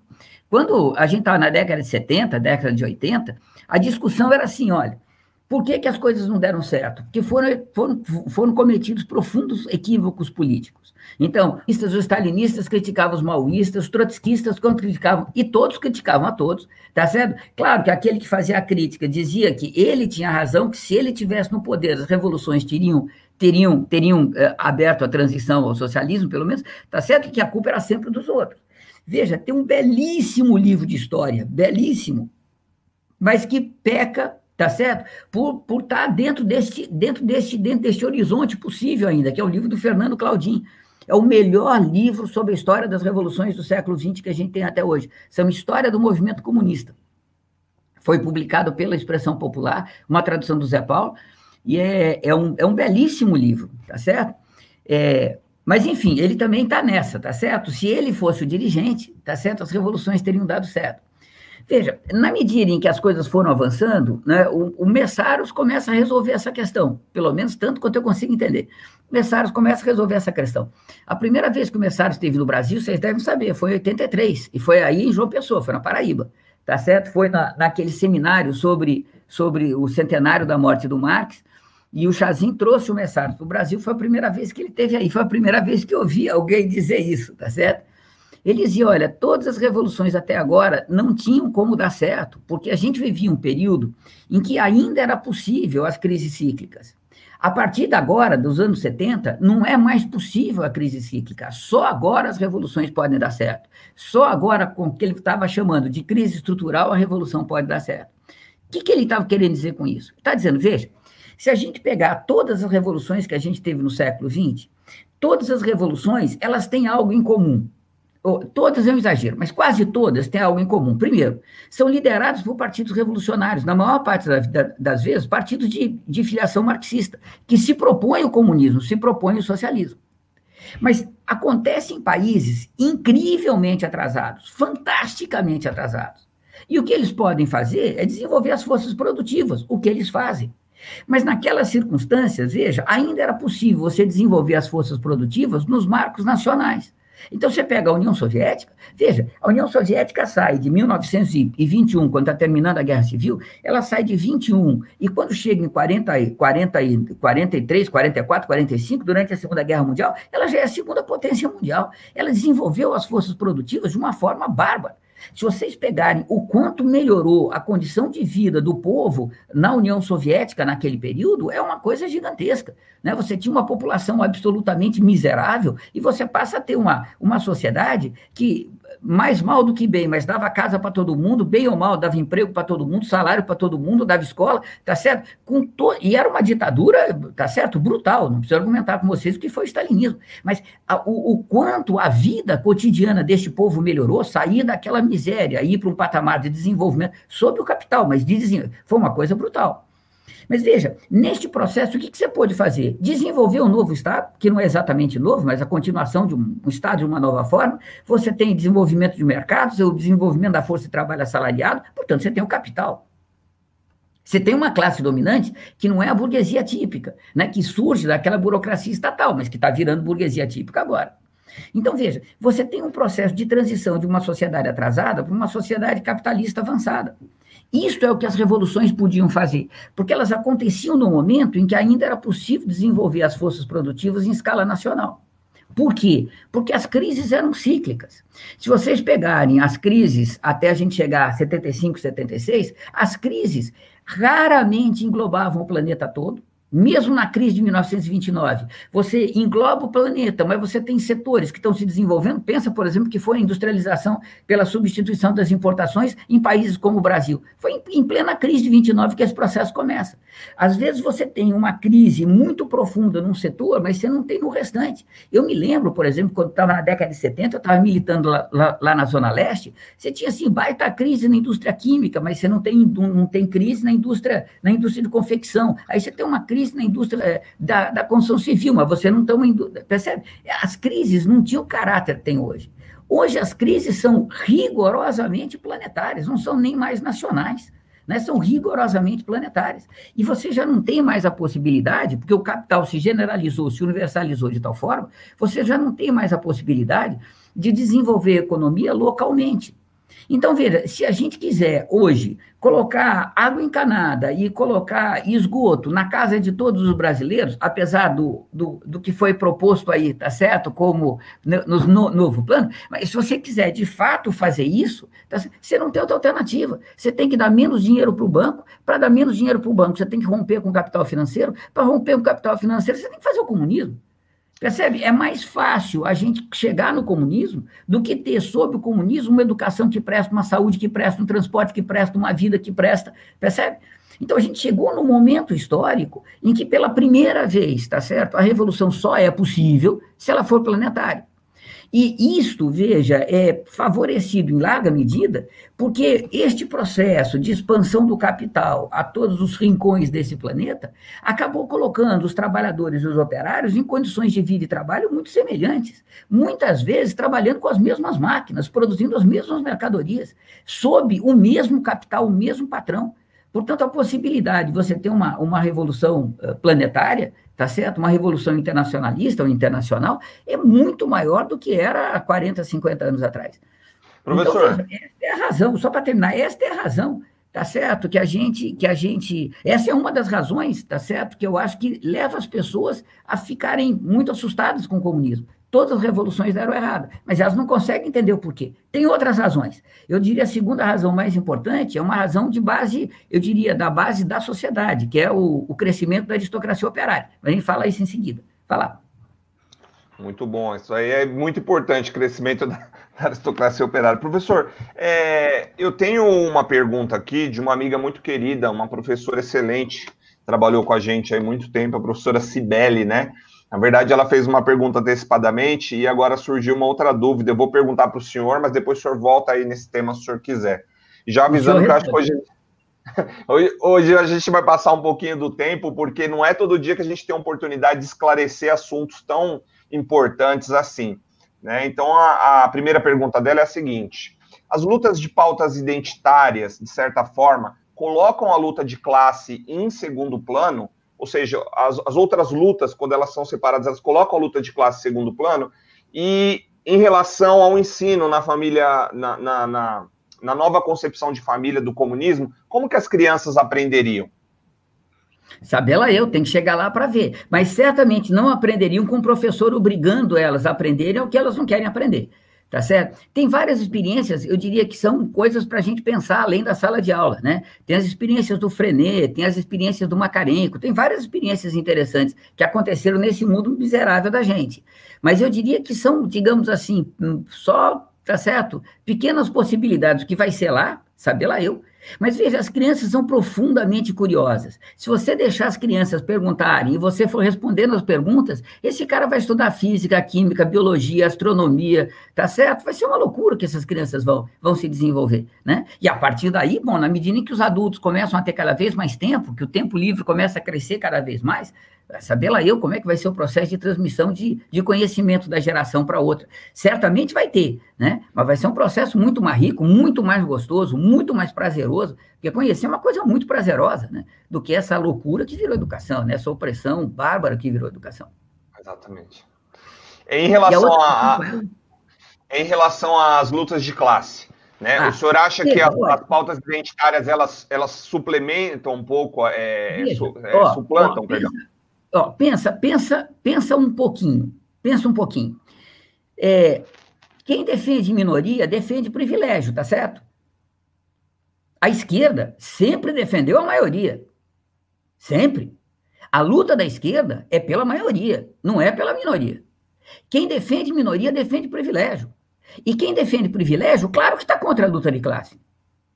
Quando a gente estava na década de 70, década de 80, a discussão era assim: olha, por que, que as coisas não deram certo? Porque foram, foram, foram cometidos profundos equívocos políticos. Então, os stalinistas criticavam os maoístas, os trotskistas criticavam, e todos criticavam a todos, tá certo? Claro que aquele que fazia a crítica dizia que ele tinha razão, que se ele tivesse no poder, as revoluções teriam teriam, teriam uh, aberto a transição ao socialismo, pelo menos, tá certo que a culpa era sempre dos outros. Veja, tem um belíssimo livro de história, belíssimo, mas que peca, tá certo? Por, por estar tá dentro deste, dentro, deste, dentro deste horizonte possível ainda, que é o livro do Fernando Claudin. É o melhor livro sobre a história das revoluções do século XX que a gente tem até hoje. São História do Movimento Comunista. Foi publicado pela Expressão Popular, uma tradução do Zé Paulo, e é, é, um, é um belíssimo livro, tá certo? É, mas, enfim, ele também está nessa, tá certo? Se ele fosse o dirigente, tá certo? As revoluções teriam dado certo. Veja, na medida em que as coisas foram avançando, né, o, o Messaros começa a resolver essa questão, pelo menos tanto quanto eu consigo entender. O Messaros começa a resolver essa questão. A primeira vez que o Messaros esteve no Brasil, vocês devem saber, foi em 83, e foi aí em João Pessoa, foi na Paraíba, tá certo? Foi na, naquele seminário sobre, sobre o centenário da morte do Marx, e o Chazin trouxe o Messaros para o Brasil, foi a primeira vez que ele teve aí, foi a primeira vez que eu ouvi alguém dizer isso, tá certo? Ele dizia: olha, todas as revoluções até agora não tinham como dar certo, porque a gente vivia um período em que ainda era possível as crises cíclicas. A partir de agora, dos anos 70, não é mais possível a crise cíclica. Só agora as revoluções podem dar certo. Só agora, com o que ele estava chamando de crise estrutural, a revolução pode dar certo. O que, que ele estava querendo dizer com isso? Está dizendo, veja, se a gente pegar todas as revoluções que a gente teve no século XX, todas as revoluções, elas têm algo em comum todas é um exagero, mas quase todas têm algo em comum. Primeiro, são liderados por partidos revolucionários, na maior parte das vezes, partidos de, de filiação marxista, que se propõem o comunismo, se propõem o socialismo. Mas acontece em países incrivelmente atrasados, fantasticamente atrasados. E o que eles podem fazer é desenvolver as forças produtivas, o que eles fazem. Mas naquelas circunstâncias, veja, ainda era possível você desenvolver as forças produtivas nos marcos nacionais. Então, você pega a União Soviética, veja, a União Soviética sai de 1921, quando está terminando a Guerra Civil, ela sai de 21, e quando chega em 40, 40, 43, 44, 45, durante a Segunda Guerra Mundial, ela já é a segunda potência mundial. Ela desenvolveu as forças produtivas de uma forma bárbara. Se vocês pegarem o quanto melhorou a condição de vida do povo na União Soviética naquele período, é uma coisa gigantesca. Né? Você tinha uma população absolutamente miserável e você passa a ter uma, uma sociedade que mais mal do que bem, mas dava casa para todo mundo, bem ou mal, dava emprego para todo mundo, salário para todo mundo, dava escola, tá certo? Com to... E era uma ditadura, tá certo? Brutal, não preciso argumentar com vocês o que foi o stalinismo, mas a, o, o, quanto a vida cotidiana deste povo melhorou, sair daquela miséria, ir para um patamar de desenvolvimento sob o capital, mas dizem, foi uma coisa brutal. Mas veja, neste processo, o que, que, você pode fazer? Desenvolver um novo Estado, que não é exatamente novo, mas a continuação de um, um Estado de uma nova forma. Você tem desenvolvimento de mercados, o desenvolvimento da força de trabalho assalariado, portanto, você tem o capital. Você tem uma classe dominante que não é a burguesia típica, né, que surge daquela burocracia estatal, mas que está virando burguesia típica agora. Então, veja, você tem um processo de transição de uma sociedade atrasada para uma sociedade capitalista avançada. Isto é o que as revoluções podiam fazer, porque elas aconteciam no momento em que ainda era possível desenvolver as forças produtivas em escala nacional. Por quê? Porque as crises eram cíclicas. Se vocês pegarem as crises até a gente chegar a 75, 76, as crises raramente englobavam o planeta todo, mesmo na crise de 1929, você engloba o planeta, mas você tem setores que estão se desenvolvendo. Pensa, por exemplo, que foi a industrialização pela substituição das importações em países como o Brasil. Foi em plena crise de 29 que esse processo começa. Às vezes você tem uma crise muito profunda num setor, mas você não tem no restante. Eu me lembro, por exemplo, quando estava na década de 70, eu estava militando lá, lá, lá, na Zona Leste, você tinha assim, baita crise na indústria química, mas você não tem, não tem crise na indústria, na indústria de confecção. Aí você tem uma crise crise na indústria eh, da, da construção civil, mas você não tem uma indústria. Percebe? As crises não tinham o caráter que tem hoje. Hoje as crises são rigorosamente planetárias, não são nem mais nacionais. Né, são rigorosamente planetárias. E você já não tem mais a possibilidade, porque o capital se generalizou, se universalizou de tal forma, você já não tem mais a possibilidade de desenvolver economia localmente. Então, veja, se a gente quiser hoje colocar água encanada e colocar esgoto na casa de todos os brasileiros, apesar do, do, do que foi proposto aí, tá certo? Como no, no novo plano, mas se você quiser de fato fazer isso, tá você não tem outra alternativa. Você tem que dar menos dinheiro para o banco, para dar menos dinheiro para o banco, você tem que romper com o capital financeiro, para romper com o capital financeiro, você tem que fazer o comunismo. Percebe? É mais fácil a gente chegar no comunismo do que ter sob o comunismo uma educação que presta, uma saúde que presta, um transporte que presta, uma vida que presta. Percebe? Então a gente chegou num momento histórico em que pela primeira vez, tá certo? A revolução só é possível se ela for planetária. E isto, veja, é favorecido em larga medida porque este processo de expansão do capital a todos os rincões desse planeta acabou colocando os trabalhadores e os operários em condições de vida e trabalho muito semelhantes, muitas vezes trabalhando com as mesmas máquinas, produzindo as mesmas mercadorias, sob o mesmo capital, o mesmo patrão. Portanto, a possibilidade de você ter uma, uma revolução uh, planetária tá certo? Uma revolução internacionalista ou internacional é muito maior do que era há 40, 50 anos atrás. Professor. Então, essa é a razão, só para terminar, esta é a razão, tá certo? Que a gente, que a gente, essa é uma das razões, tá certo? Que eu acho que leva as pessoas a ficarem muito assustadas com o comunismo. Todas as revoluções deram errado, mas elas não conseguem entender o porquê. Tem outras razões. Eu diria a segunda razão mais importante é uma razão de base, eu diria, da base da sociedade, que é o, o crescimento da aristocracia operária. A gente fala isso em seguida. Fala. Muito bom, isso aí é muito importante, crescimento da, da aristocracia operária. Professor, é, eu tenho uma pergunta aqui de uma amiga muito querida, uma professora excelente, trabalhou com a gente há muito tempo, a professora Cibele, né? Na verdade, ela fez uma pergunta antecipadamente e agora surgiu uma outra dúvida. Eu vou perguntar para o senhor, mas depois o senhor volta aí nesse tema se o senhor quiser. Já avisando que eu acho que hoje, hoje a gente vai passar um pouquinho do tempo, porque não é todo dia que a gente tem a oportunidade de esclarecer assuntos tão importantes assim. Né? Então, a, a primeira pergunta dela é a seguinte: as lutas de pautas identitárias, de certa forma, colocam a luta de classe em segundo plano? Ou seja, as, as outras lutas, quando elas são separadas, elas colocam a luta de classe segundo plano, e em relação ao ensino na família, na, na, na, na nova concepção de família do comunismo, como que as crianças aprenderiam? Sabe lá eu, tem que chegar lá para ver. Mas certamente não aprenderiam com o professor obrigando elas a aprenderem o que elas não querem aprender. Tá certo? Tem várias experiências, eu diria que são coisas para a gente pensar além da sala de aula, né? Tem as experiências do Frenet, tem as experiências do Macarenco, tem várias experiências interessantes que aconteceram nesse mundo miserável da gente. Mas eu diria que são, digamos assim, só, tá certo? Pequenas possibilidades, que vai ser lá, saber lá eu, mas veja, as crianças são profundamente curiosas. Se você deixar as crianças perguntarem e você for respondendo as perguntas, esse cara vai estudar física, química, biologia, astronomia, tá certo? Vai ser uma loucura que essas crianças vão, vão se desenvolver, né? E a partir daí, bom, na medida em que os adultos começam a ter cada vez mais tempo, que o tempo livre começa a crescer cada vez mais, saber lá eu como é que vai ser o processo de transmissão de, de conhecimento da geração para outra. Certamente vai ter, né? Mas vai ser um processo muito mais rico, muito mais gostoso, muito mais prazeroso, porque conhecer é uma coisa muito prazerosa, né? Do que essa loucura que virou educação, né? Essa opressão bárbara que virou educação. Exatamente. Em relação a, a, em relação às lutas de classe, né? Ah, o senhor acha que as, as, pautas identitárias elas, elas suplementam um pouco, é, su, é, ó, suplantam, ó, perdão? Ó, pensa, pensa, pensa um pouquinho, pensa um pouquinho. É, quem defende minoria defende privilégio, tá certo? A esquerda sempre defendeu a maioria. Sempre. A luta da esquerda é pela maioria, não é pela minoria. Quem defende minoria defende privilégio. E quem defende privilégio, claro que está contra a luta de classe.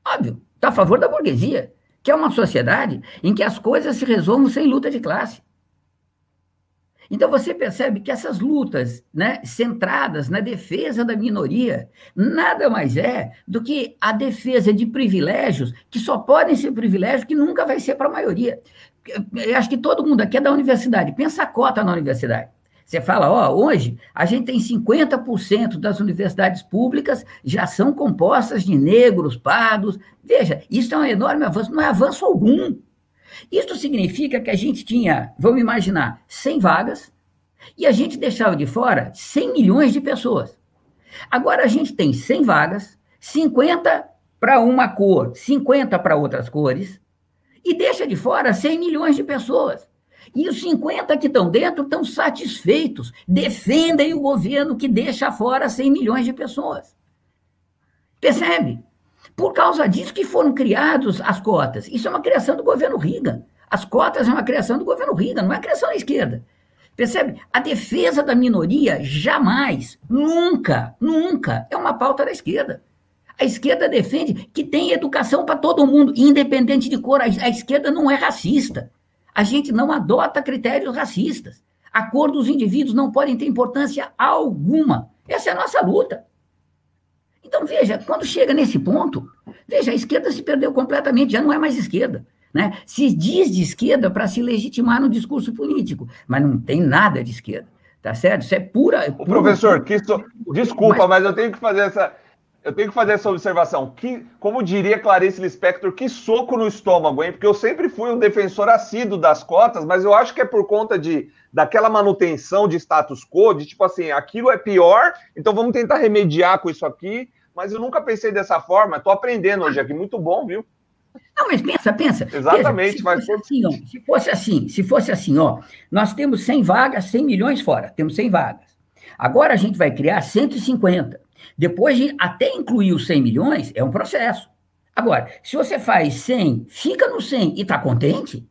Óbvio, está a favor da burguesia, que é uma sociedade em que as coisas se resolvam sem luta de classe. Então você percebe que essas lutas, né, centradas na defesa da minoria, nada mais é do que a defesa de privilégios que só podem ser privilégios que nunca vai ser para a maioria. Eu acho que todo mundo aqui é da universidade, pensa a cota na universidade. Você fala, ó, hoje a gente tem 50% das universidades públicas já são compostas de negros, pardos. Veja, isso é um enorme avanço, não é avanço algum. Isso significa que a gente tinha, vamos imaginar, 100 vagas e a gente deixava de fora 100 milhões de pessoas. Agora a gente tem 100 vagas, 50 para uma cor, 50 para outras cores, e deixa de fora 100 milhões de pessoas. E os 50 que estão dentro estão satisfeitos, defendem o governo que deixa fora 100 milhões de pessoas. Percebe? Por causa disso que foram criados as cotas. Isso é uma criação do governo Reagan. As cotas é uma criação do governo Reagan, não é criação da esquerda. Percebe? A defesa da minoria jamais, nunca, nunca é uma pauta da esquerda. A esquerda defende que tem educação para todo mundo, independente de cor. A esquerda não é racista. A gente não adota critérios racistas. A cor dos indivíduos não podem ter importância alguma. Essa é a nossa luta. Então, veja, quando chega nesse ponto, veja, a esquerda se perdeu completamente, já não é mais esquerda. Né? Se diz de esquerda para se legitimar no discurso político, mas não tem nada de esquerda. Tá certo? Isso é pura. É pura... professor, que so... desculpa, mas... mas eu tenho que fazer essa. Eu tenho que fazer essa observação. Que, como diria Clarice Lispector, que soco no estômago, hein? Porque eu sempre fui um defensor assíduo das cotas, mas eu acho que é por conta de daquela manutenção de status quo, de tipo assim, aquilo é pior, então vamos tentar remediar com isso aqui mas eu nunca pensei dessa forma. Estou aprendendo hoje aqui, muito bom, viu? Não, mas pensa, pensa. Exatamente, mas se, assim, ó, se fosse assim, se fosse assim, ó, nós temos 100 vagas, 100 milhões fora, temos 100 vagas. Agora a gente vai criar 150. Depois de até incluir os 100 milhões, é um processo. Agora, se você faz 100, fica no 100 e está contente,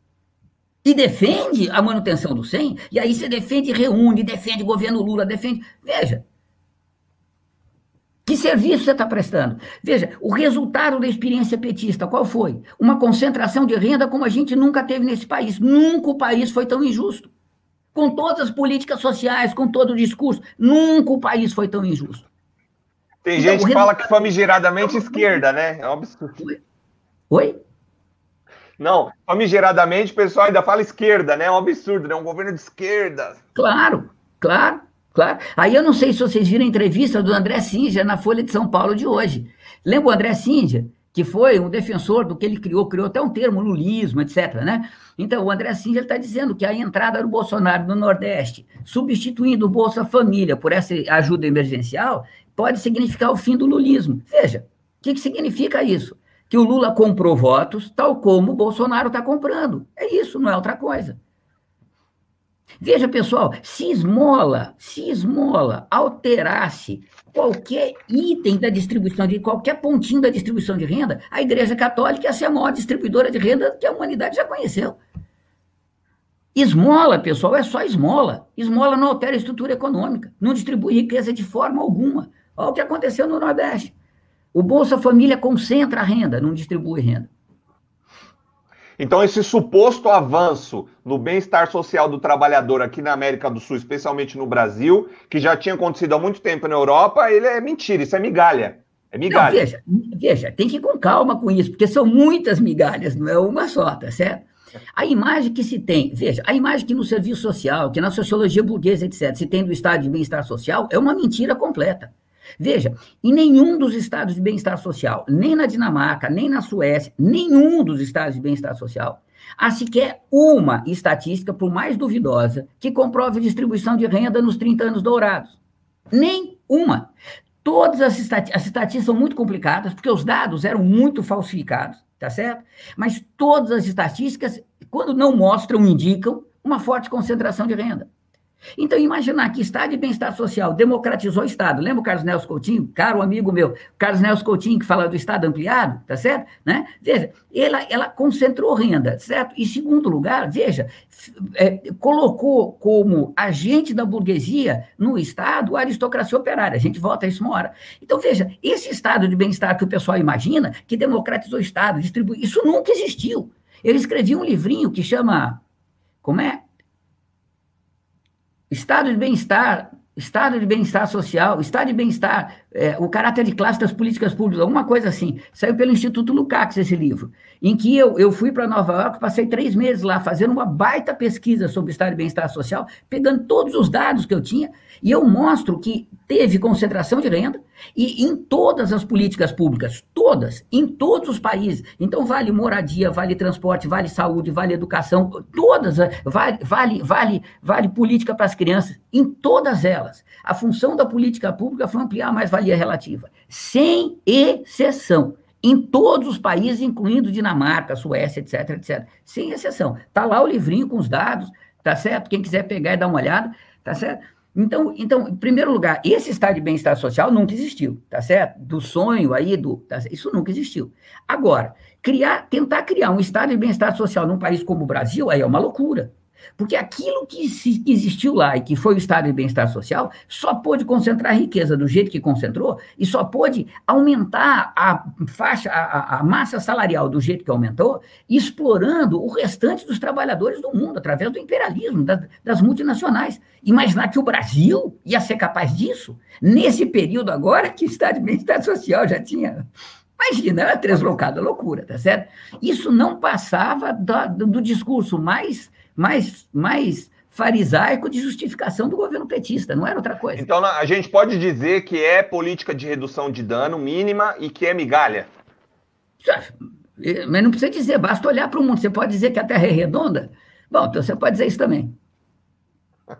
e defende a manutenção do 100, e aí você defende, reúne, defende governo Lula, defende. Veja, que serviço você está prestando? Veja, o resultado da experiência petista, qual foi? Uma concentração de renda como a gente nunca teve nesse país. Nunca o país foi tão injusto. Com todas as políticas sociais, com todo o discurso, nunca o país foi tão injusto. Tem então, gente que fala que famigeradamente esquerda, né? É um absurdo. Oi? Oi? Não, famigeradamente o pessoal ainda fala esquerda, né? É um absurdo, né? Um governo de esquerda. Claro, claro. Claro. Aí eu não sei se vocês viram a entrevista do André Sinja na Folha de São Paulo de hoje. Lembra o André Sinja? que foi um defensor do que ele criou, criou até um termo, lulismo, etc. Né? Então, o André Singer está dizendo que a entrada do Bolsonaro no Nordeste, substituindo o Bolsa Família por essa ajuda emergencial, pode significar o fim do lulismo. Veja, o que, que significa isso? Que o Lula comprou votos, tal como o Bolsonaro está comprando. É isso, não é outra coisa. Veja, pessoal, se esmola, se esmola alterasse qualquer item da distribuição de qualquer pontinho da distribuição de renda, a Igreja Católica ia ser a maior distribuidora de renda que a humanidade já conheceu. Esmola, pessoal, é só esmola. Esmola não altera a estrutura econômica, não distribui riqueza de forma alguma. Olha o que aconteceu no Nordeste. O Bolsa Família concentra a renda, não distribui renda. Então, esse suposto avanço no bem-estar social do trabalhador aqui na América do Sul, especialmente no Brasil, que já tinha acontecido há muito tempo na Europa, ele é mentira, isso é migalha. É migalha. Não, veja, veja, tem que ir com calma com isso, porque são muitas migalhas, não é uma só, tá certo? A imagem que se tem, veja, a imagem que no serviço social, que na sociologia burguesa, etc., se tem do estado de bem-estar social, é uma mentira completa. Veja, em nenhum dos estados de bem-estar social, nem na Dinamarca, nem na Suécia, nenhum dos estados de bem-estar social, há sequer uma estatística, por mais duvidosa, que comprove distribuição de renda nos 30 anos dourados. Nem uma. Todas as, as estatísticas são muito complicadas, porque os dados eram muito falsificados, tá certo? Mas todas as estatísticas, quando não mostram, indicam uma forte concentração de renda. Então, imaginar que Estado de Bem-Estar Social democratizou o Estado. Lembra o Carlos Nelson Coutinho? Caro amigo meu, Carlos Nelson Coutinho, que fala do Estado ampliado, tá certo? Né? Veja, ela, ela concentrou renda, certo? E, segundo lugar, veja, é, colocou como agente da burguesia no Estado a aristocracia operária. A gente volta a isso uma hora. Então, veja, esse Estado de bem-estar que o pessoal imagina, que democratizou o Estado, distribui, isso nunca existiu. Ele escrevia um livrinho que chama. Como é? Estado de bem-estar, estado de bem-estar social, estado de bem-estar, é, o caráter de classe das políticas públicas, alguma coisa assim. Saiu pelo Instituto Lukács esse livro, em que eu, eu fui para Nova York, passei três meses lá fazendo uma baita pesquisa sobre estado de bem-estar social, pegando todos os dados que eu tinha, e eu mostro que teve concentração de renda, e em todas as políticas públicas, todas, em todos os países. Então, vale moradia, vale transporte, vale saúde, vale educação, todas, eh, vale, vale, vale, vale política para as crianças, em todas elas. A função da política pública foi ampliar a relativa, sem exceção. Em todos os países, incluindo Dinamarca, Suécia, etc, etc. Sem exceção. Está lá o livrinho com os dados, tá certo? Quem quiser pegar e dar uma olhada, tá certo? Então, então, em primeiro lugar, esse estado de bem-estar social nunca existiu, tá certo? Do sonho aí, do, tá isso nunca existiu. Agora, criar, tentar criar um estado de bem-estar social num país como o Brasil, aí é uma loucura. Porque aquilo que, existiu lá e que foi o estado de bem-estar social só pôde concentrar a riqueza do jeito que concentrou e só pôde aumentar a faixa, a, a massa salarial do jeito que aumentou, explorando o restante dos trabalhadores do mundo através do imperialismo, das, das multinacionais. Imaginar que o Brasil ia ser capaz disso nesse período agora que o estado de bem-estar social já tinha Imagina, era deslocada loucura, tá certo? Isso não passava do, do discurso mais mais, mais farisaico de justificação do governo petista, não era outra coisa. Então a gente pode dizer que é política de redução de dano mínima e que é migalha. Mas não precisa dizer, basta olhar para o mundo. Você pode dizer que a Terra é redonda? Bom, então você pode dizer isso também.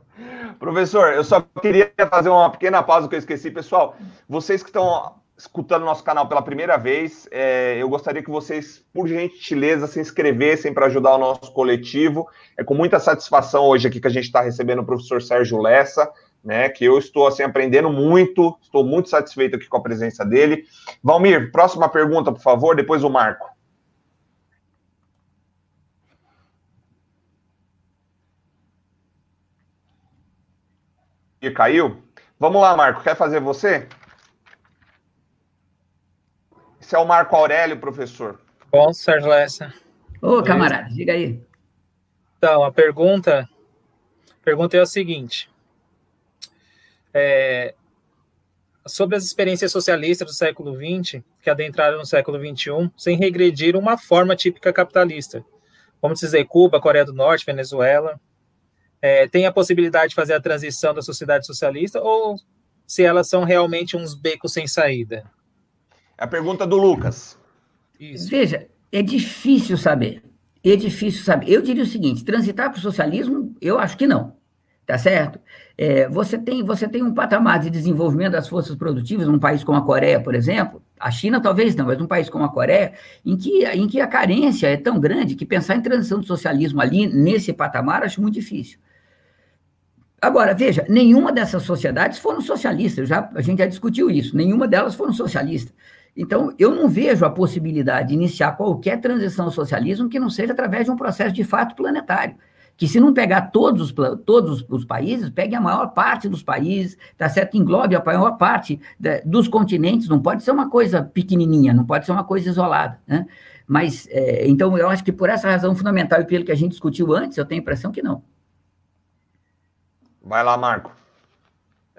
Professor, eu só queria fazer uma pequena pausa que eu esqueci. Pessoal, vocês que estão escutando nosso canal pela primeira vez, é, eu gostaria que vocês, por gentileza, se inscrevessem para ajudar o nosso coletivo. É com muita satisfação hoje aqui que a gente está recebendo o professor Sérgio Lessa, né, que eu estou assim aprendendo muito, estou muito satisfeito aqui com a presença dele. Valmir, próxima pergunta, por favor, depois o Marco. E caiu? Vamos lá, Marco, quer fazer você? Esse é o Marco Aurélio, professor. Bom, Sérgio Lessa. Ô, camarada, diga aí. Então, a pergunta, a pergunta é a seguinte. É, sobre as experiências socialistas do século XX, que adentraram no século XXI, sem regredir uma forma típica capitalista. Vamos dizer, Cuba, Coreia do Norte, Venezuela. É, tem a possibilidade de fazer a transição da sociedade socialista ou se elas são realmente uns becos sem saída? É a pergunta do Lucas. Isso. Veja, é difícil saber. É difícil saber. Eu diria o seguinte: transitar para o socialismo, eu acho que não. Tá certo? É, você, tem, você tem um patamar de desenvolvimento das forças produtivas num país como a Coreia, por exemplo, a China talvez não, mas num país como a Coreia, em que, em que a carência é tão grande que pensar em transição do socialismo ali, nesse patamar, acho muito difícil. Agora, veja, nenhuma dessas sociedades foram socialistas, já, a gente já discutiu isso, nenhuma delas foram socialistas. Então, eu não vejo a possibilidade de iniciar qualquer transição ao socialismo que não seja através de um processo de fato planetário que se não pegar todos os, todos os países, pegue a maior parte dos países, tá certo? Englobe a maior parte da, dos continentes, não pode ser uma coisa pequenininha, não pode ser uma coisa isolada, né? Mas, é, então, eu acho que por essa razão fundamental e pelo que a gente discutiu antes, eu tenho a impressão que não. Vai lá, Marco.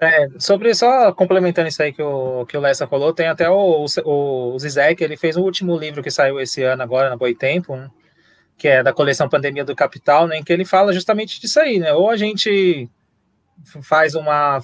É, sobre, só complementando isso aí que o, que o Lessa falou, tem até o, o, o Zizek, ele fez o último livro que saiu esse ano agora, na Boitempo, né? que é da coleção Pandemia do Capital, né, em que ele fala justamente disso aí, né? Ou a gente faz uma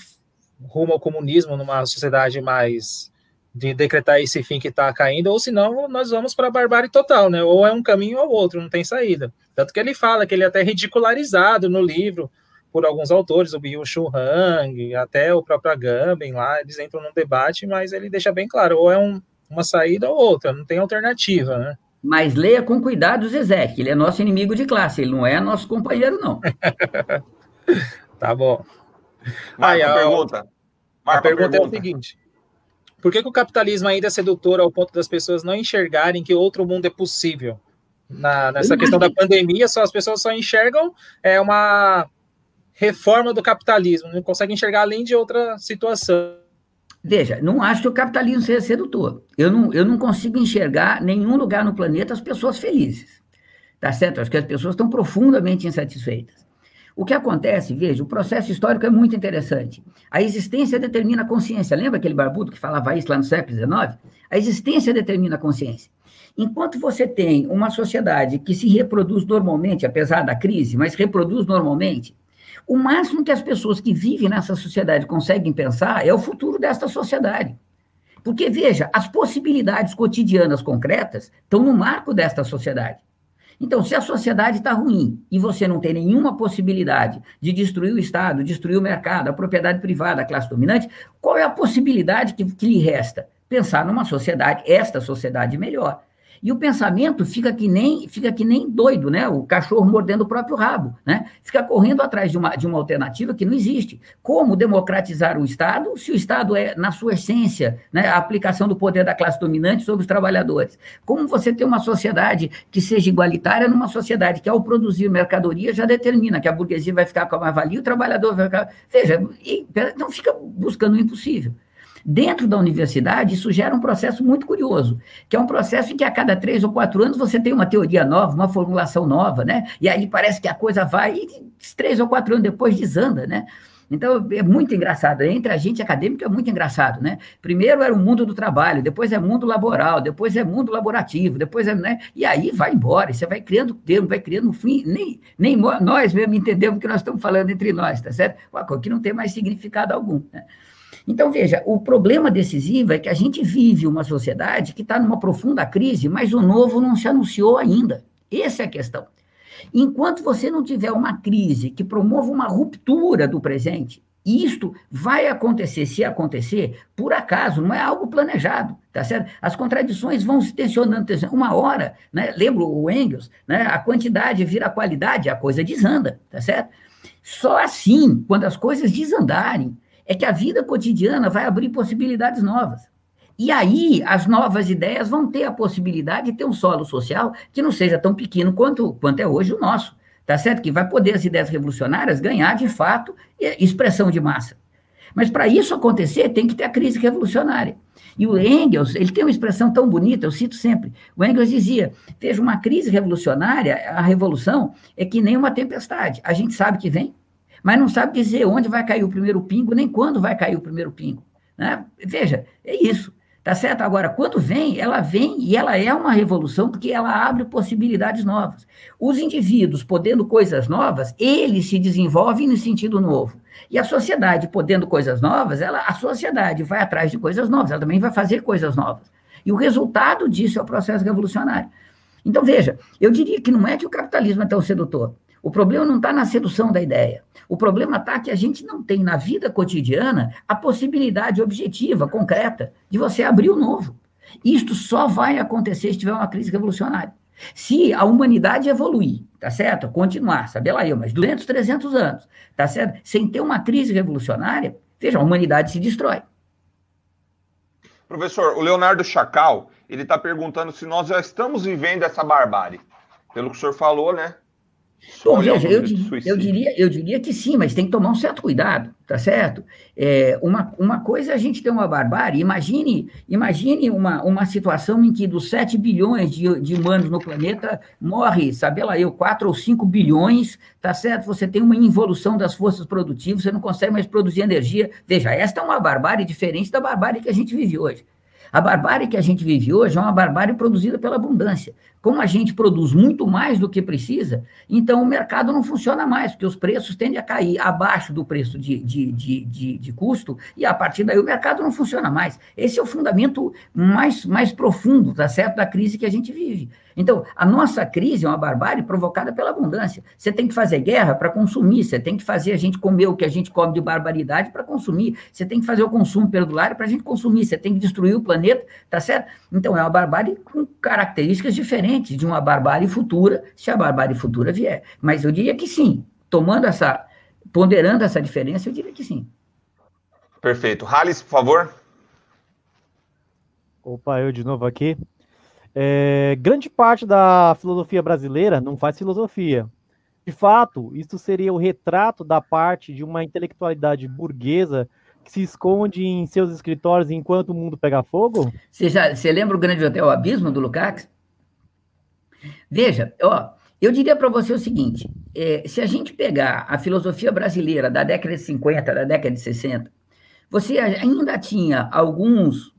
rumo ao comunismo numa sociedade mais de decretar esse fim que está caindo, ou senão nós vamos para a barbárie total, né? Ou é um caminho ou outro, não tem saída. Tanto que ele fala que ele é até ridicularizado no livro por alguns autores, o Shu Hang, até o próprio Agamben lá, eles entram num debate, mas ele deixa bem claro, ou é um, uma saída ou outra, não tem alternativa, né? Mas leia com cuidado o Zezé, que ele é nosso inimigo de classe, ele não é nosso companheiro, não. tá bom. Aí, a pergunta. a pergunta, pergunta é o seguinte: por que, que, o capitalismo ainda é sedutor ao ponto das pessoas não enxergarem que outro mundo é possível? Na, nessa questão da pandemia, só as pessoas só enxergam é uma reforma do capitalismo, não conseguem enxergar além de outra situação. Veja, não acho que o capitalismo seja sedutor. Eu não, eu não consigo enxergar nenhum lugar no planeta as pessoas felizes. Tá certo? Acho que as pessoas estão profundamente insatisfeitas. O que acontece, veja, o processo histórico é muito interessante. A existência determina a consciência. Lembra aquele barbudo que falava isso lá no século XIX? A existência determina a consciência. Enquanto você tem uma sociedade que se reproduz normalmente, apesar da crise, mas reproduz normalmente, o máximo que as pessoas que vivem nessa sociedade conseguem pensar é o futuro desta sociedade. Porque, veja, as possibilidades cotidianas concretas estão no marco desta sociedade. Então, se a sociedade está ruim e você não tem nenhuma possibilidade de destruir o Estado, destruir o mercado, a propriedade privada, a classe dominante, qual é a possibilidade que, que lhe resta? Pensar numa sociedade, esta sociedade melhor. E o pensamento fica que nem fica que nem doido, né? O cachorro mordendo o próprio rabo, né? Fica correndo atrás de uma, de uma alternativa que não existe. Como democratizar o Estado se o Estado é, na sua essência, né, a aplicação do poder da classe dominante sobre os trabalhadores? Como você ter uma sociedade que seja igualitária numa sociedade que, ao produzir mercadoria, já determina que a burguesia vai ficar com a mais-valia e o trabalhador vai ficar. Veja, não fica buscando o impossível. Dentro da universidade, isso gera um processo muito curioso, que é um processo em que a cada três ou quatro anos você tem uma teoria nova, uma formulação nova, né? E aí parece que a coisa vai e três ou quatro anos depois desanda, né? Então, é muito engraçado. Entre a gente acadêmico é muito engraçado, né? Primeiro era o mundo do trabalho, depois é mundo laboral, depois é mundo laborativo, depois é, né? E aí vai embora, você vai criando termo, vai criando um fim, nem, nem nós mesmo entendemos o que nós estamos falando entre nós, tá certo? Que não tem mais significado algum, né? Então, veja, o problema decisivo é que a gente vive uma sociedade que está numa profunda crise, mas o novo não se anunciou ainda. Essa é a questão. Enquanto você não tiver uma crise que promova uma ruptura do presente, isto vai acontecer, se acontecer, por acaso, não é algo planejado, tá certo? As contradições vão se tensionando, uma hora, né? Lembra o Engels, né? A quantidade vira qualidade, a coisa desanda, tá certo? Só assim, quando as coisas desandarem, é que a vida cotidiana vai abrir possibilidades novas. E aí, as novas ideias vão ter a possibilidade de ter um solo social que não seja tão pequeno quanto, quanto é hoje o nosso. Tá certo? Que vai poder as ideias revolucionárias ganhar, de fato, expressão de massa. Mas para isso acontecer, tem que ter a crise revolucionária. E o Engels, ele tem uma expressão tão bonita, eu cito sempre. O Engels dizia: veja, uma crise revolucionária, a revolução é que nem uma tempestade. A gente sabe que vem, mas não sabe dizer onde vai cair o primeiro pingo, nem quando vai cair o primeiro pingo. Né? Veja, é isso. Tá certo? Agora, quando vem, ela vem e ela é uma revolução porque ela abre possibilidades novas. Os indivíduos podendo coisas novas, eles se desenvolvem no sentido novo. E a sociedade podendo coisas novas, ela, a sociedade vai atrás de coisas novas, ela também vai fazer coisas novas. E o resultado disso é o processo revolucionário. Então, veja, eu diria que não é que o capitalismo é tão sedutor. O problema não está na sedução da ideia. O problema está que a gente não tem na vida cotidiana a possibilidade objetiva, concreta, de você abrir o novo. Isto só vai acontecer se tiver uma crise revolucionária. Se a humanidade evoluir, tá certo? Continuar, sabe lá eu, mas 200, 300 anos, tá certo? Sem ter uma crise revolucionária, veja, a humanidade se destrói. Professor, o Leonardo Chacal, ele está perguntando se nós já estamos vivendo essa barbárie. Pelo que o senhor falou, né? Bom, veja, eu, eu, diria, eu diria que sim, mas tem que tomar um certo cuidado, tá certo? É, uma, uma coisa é a gente ter uma barbárie, imagine, imagine uma, uma situação em que dos 7 bilhões de, de humanos no planeta morre, sabe lá eu, 4 ou 5 bilhões, tá certo? Você tem uma involução das forças produtivas, você não consegue mais produzir energia. Veja, esta é uma barbárie diferente da barbárie que a gente vive hoje. A barbárie que a gente vive hoje é uma barbárie produzida pela abundância. Como a gente produz muito mais do que precisa, então o mercado não funciona mais, porque os preços tendem a cair abaixo do preço de, de, de, de, de custo, e a partir daí o mercado não funciona mais. Esse é o fundamento mais, mais profundo, tá certo, da crise que a gente vive. Então, a nossa crise é uma barbárie provocada pela abundância. Você tem que fazer guerra para consumir, você tem que fazer a gente comer o que a gente come de barbaridade para consumir, você tem que fazer o consumo perdulário para a gente consumir, você tem que destruir o planeta, tá certo? Então, é uma barbárie com características diferentes de uma barbárie futura, se a barbárie futura vier. Mas eu diria que sim, tomando essa, ponderando essa diferença, eu diria que sim. Perfeito. Halles, por favor. Opa, eu de novo aqui. É, grande parte da filosofia brasileira não faz filosofia. De fato, isso seria o retrato da parte de uma intelectualidade burguesa que se esconde em seus escritórios enquanto o mundo pega fogo? Você, já, você lembra o grande hotel Abismo do Lukács? Veja, ó, eu diria para você o seguinte: é, se a gente pegar a filosofia brasileira da década de 50, da década de 60, você ainda tinha alguns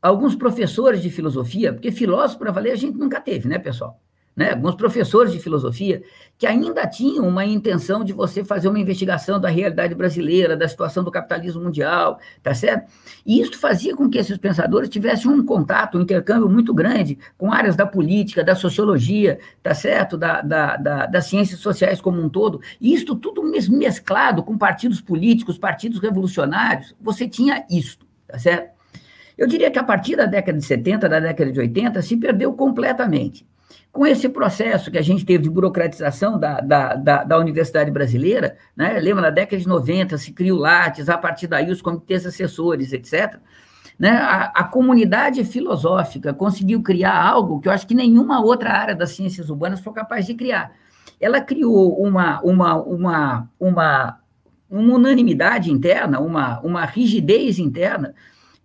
alguns professores de filosofia, porque filósofo para valer a gente nunca teve, né, pessoal? Né? Alguns professores de filosofia que ainda tinham uma intenção de você fazer uma investigação da realidade brasileira, da situação do capitalismo mundial, tá certo? E isso fazia com que esses pensadores tivessem um contato, um intercâmbio muito grande com áreas da política, da sociologia, tá certo? Da, da, da das ciências sociais como um todo. E isso tudo mesclado com partidos políticos, partidos revolucionários, você tinha isso, tá certo? Eu diria que a partir da década de 70, da década de 80, se perdeu completamente. Com esse processo que a gente teve de burocratização da, da, da, da Universidade Brasileira, né? lembra, na década de 90 se criou Lattes, a partir daí os comitês assessores, etc., né? A, a, comunidade filosófica conseguiu criar algo que eu acho que nenhuma outra área das ciências urbanas foi capaz de criar. Ela criou uma, uma, uma, uma, uma unanimidade interna, uma, uma rigidez interna,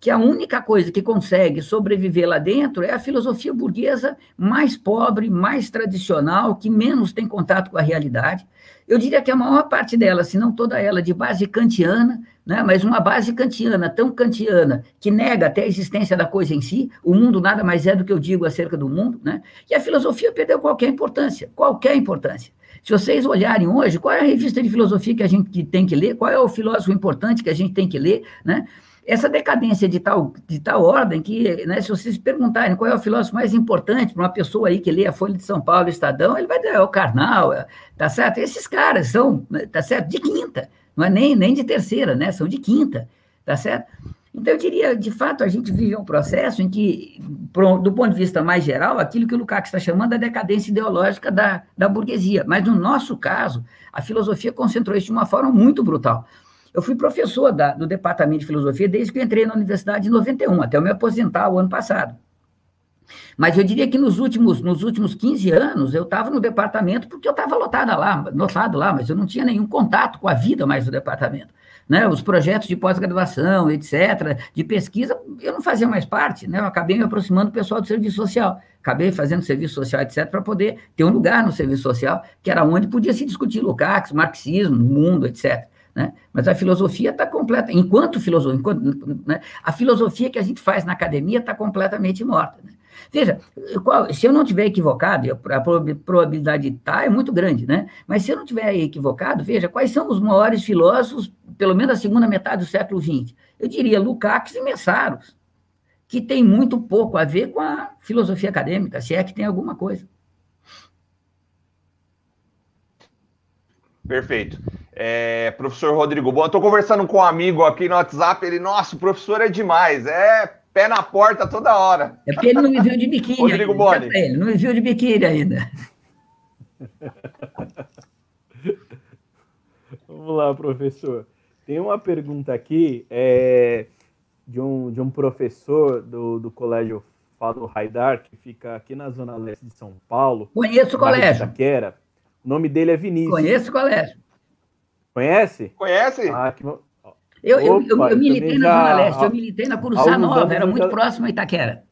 que a única coisa que consegue sobreviver lá dentro é a filosofia burguesa mais pobre, mais tradicional, que menos tem contato com a realidade. Eu diria que a maior parte dela, se não toda ela, de base kantiana, né, mas uma base kantiana, tão kantiana, que nega até a existência da coisa em si, o mundo nada mais é do que eu digo acerca do mundo, né, e a filosofia perdeu qualquer importância, qualquer importância. Se vocês olharem hoje, qual é a revista de filosofia que a gente tem que ler, qual é o filósofo importante que a gente tem que ler, né? Essa decadência de tal, de tal ordem que, né, se vocês perguntarem qual é o filósofo mais importante para uma pessoa aí que lê a Folha de São Paulo, Estadão, ele vai dizer, é o Karnal, é, tá certo? Esses caras são, tá certo? De quinta, não é nem, nem de terceira, né? São de quinta, tá certo? Então, eu diria, de fato, a gente vive um processo em que, do ponto de vista mais geral, aquilo que o Lukács está chamando é a decadência ideológica da, da burguesia. Mas, no nosso caso, a filosofia concentrou isso de uma forma muito brutal. Eu fui professor da, do departamento de filosofia desde que entrei na universidade em 91, até eu me aposentar o ano passado. Mas eu diria que nos últimos, nos últimos 15 anos eu estava no departamento porque eu estava lotada lá, lotado lá, mas eu não tinha nenhum contato com a vida mais do departamento. Né? Os projetos de pós-graduação, etc., de pesquisa, eu não fazia mais parte, né? eu acabei me aproximando do pessoal do serviço social, acabei fazendo serviço social, etc., para poder ter um lugar no serviço social, que era onde podia se discutir Lukács, marxismo, mundo, etc. Né? Mas a filosofia está completa, enquanto filosofia, enquanto, né? a filosofia que a gente faz na academia está completamente morta. Né? Veja, qual, se eu não tiver equivocado, a probabilidade de estar tá é muito grande, né? Mas se eu não tiver equivocado, veja, quais são os maiores filósofos, pelo menos da segunda metade do século XX? Eu diria Lukács e Messaros. que tem muito pouco a ver com a filosofia acadêmica, se é que tem alguma coisa. Perfeito. É, professor Rodrigo, bom, estou conversando com um amigo aqui no WhatsApp, ele, nossa, o professor é demais, é pé na porta toda hora. É porque ele não me viu de biquíni. Rodrigo ainda, Boni. Ele não me viu de biquíni ainda. Vamos lá, professor. Tem uma pergunta aqui é, de, um, de um professor do, do colégio Fado Haidar, que fica aqui na zona leste de São Paulo. Conheço o colégio. Itaquera. O nome dele é Vinícius. Conheço o colégio. Conhece? Conhece? Ah, que... bom. Eu, eu, eu, Opa, eu militei na já- Zona Leste, eu militei na Curuçá Nova, era muito já- próximo a Itaquera.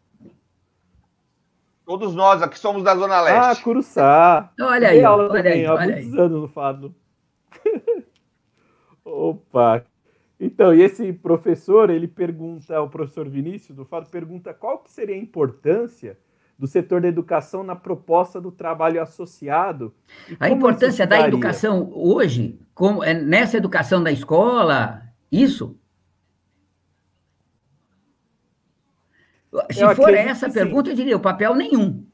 Todos nós aqui somos da Zona Ah, Leste. Curuçá. Olha aí, aula olha também, aí, há olha muitos aí. anos no Fado. Opa! Então, e esse professor, ele pergunta, o professor Vinícius do Fado, pergunta qual que seria a importância do setor da educação na proposta do trabalho associado. A importância da educação hoje, como, é, nessa educação da escola, isso? Se Eu for essa sim. pergunta, eu diria o papel nenhum.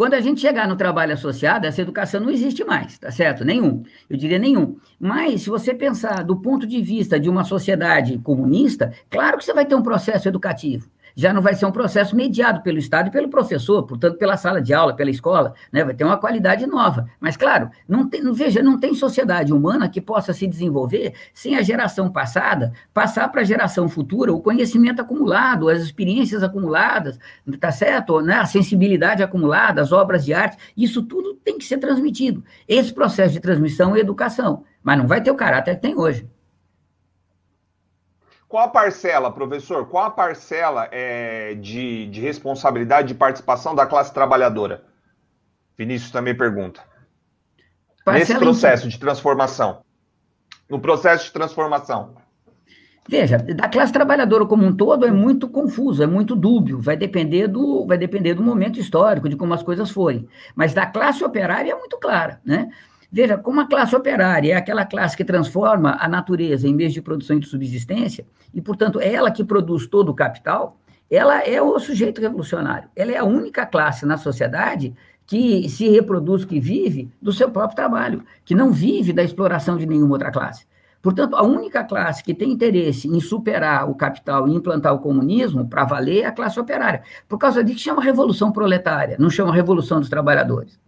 Quando a gente chegar no trabalho associado, essa educação não existe mais, tá certo? Nenhum. Eu diria nenhum. Mas, se você pensar do ponto de vista de uma sociedade comunista, claro que você vai ter um processo educativo. Já não vai ser um processo mediado pelo Estado e pelo professor, portanto, pela sala de aula, pela escola, né? vai ter uma qualidade nova. Mas, claro, não tem, veja, não tem sociedade humana que possa se desenvolver sem a geração passada passar para a geração futura o conhecimento acumulado, as experiências acumuladas, tá certo? Né? A sensibilidade acumulada, as obras de arte, isso tudo tem que ser transmitido. Esse processo de transmissão é educação, mas não vai ter o caráter que tem hoje. Qual a parcela, professor? Qual a parcela é, de, de responsabilidade de participação da classe trabalhadora? Vinícius também pergunta. Nesse Parcela em- processo de transformação. No processo de transformação. Veja, da classe trabalhadora como um todo é muito confuso, é muito dúbio, vai depender do, vai depender do momento histórico, de como as coisas forem. Mas da classe operária é muito clara, né? Veja, como a classe operária é aquela classe que transforma a natureza em meio de produção e de subsistência, e, portanto, é ela que produz todo o capital, ela é o sujeito revolucionário. Ela é a única classe na sociedade que se reproduz, que vive do seu próprio trabalho, que não vive da exploração de nenhuma outra classe. Portanto, a única classe que tem interesse em superar o capital e implantar o comunismo para valer é a classe operária. Por causa disso, chama Revolução Proletária, não chama Revolução dos Trabalhadores.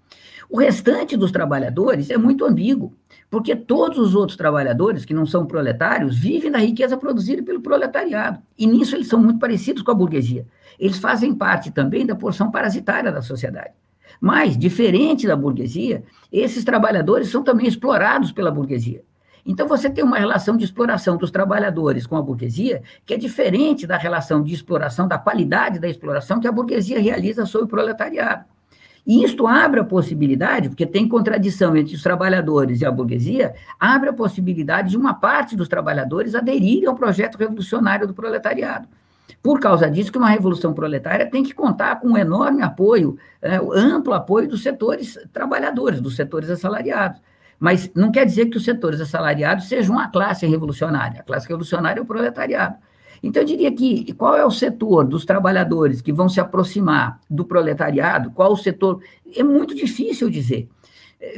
O restante dos trabalhadores é muito ambíguo, porque todos os outros trabalhadores que não são proletários vivem da riqueza produzida pelo proletariado. E nisso eles são muito parecidos com a burguesia. Eles fazem parte também da porção parasitária da sociedade. Mas, diferente da burguesia, esses trabalhadores são também explorados pela burguesia. Então, você tem uma relação de exploração dos trabalhadores com a burguesia que é diferente da relação de exploração, da qualidade da exploração que a burguesia realiza sobre o proletariado. E isto abre a possibilidade, porque tem contradição entre os trabalhadores e a burguesia, abre a possibilidade de uma parte dos trabalhadores aderirem ao projeto revolucionário do proletariado. Por causa disso, que uma revolução proletária tem que contar com um enorme apoio, é, amplo apoio dos setores trabalhadores, dos setores assalariados. Mas não quer dizer que os setores assalariados sejam uma classe revolucionária. A classe revolucionária é o proletariado. Então, eu diria que qual é o setor dos trabalhadores que vão se aproximar do proletariado? Qual o setor? É muito difícil dizer.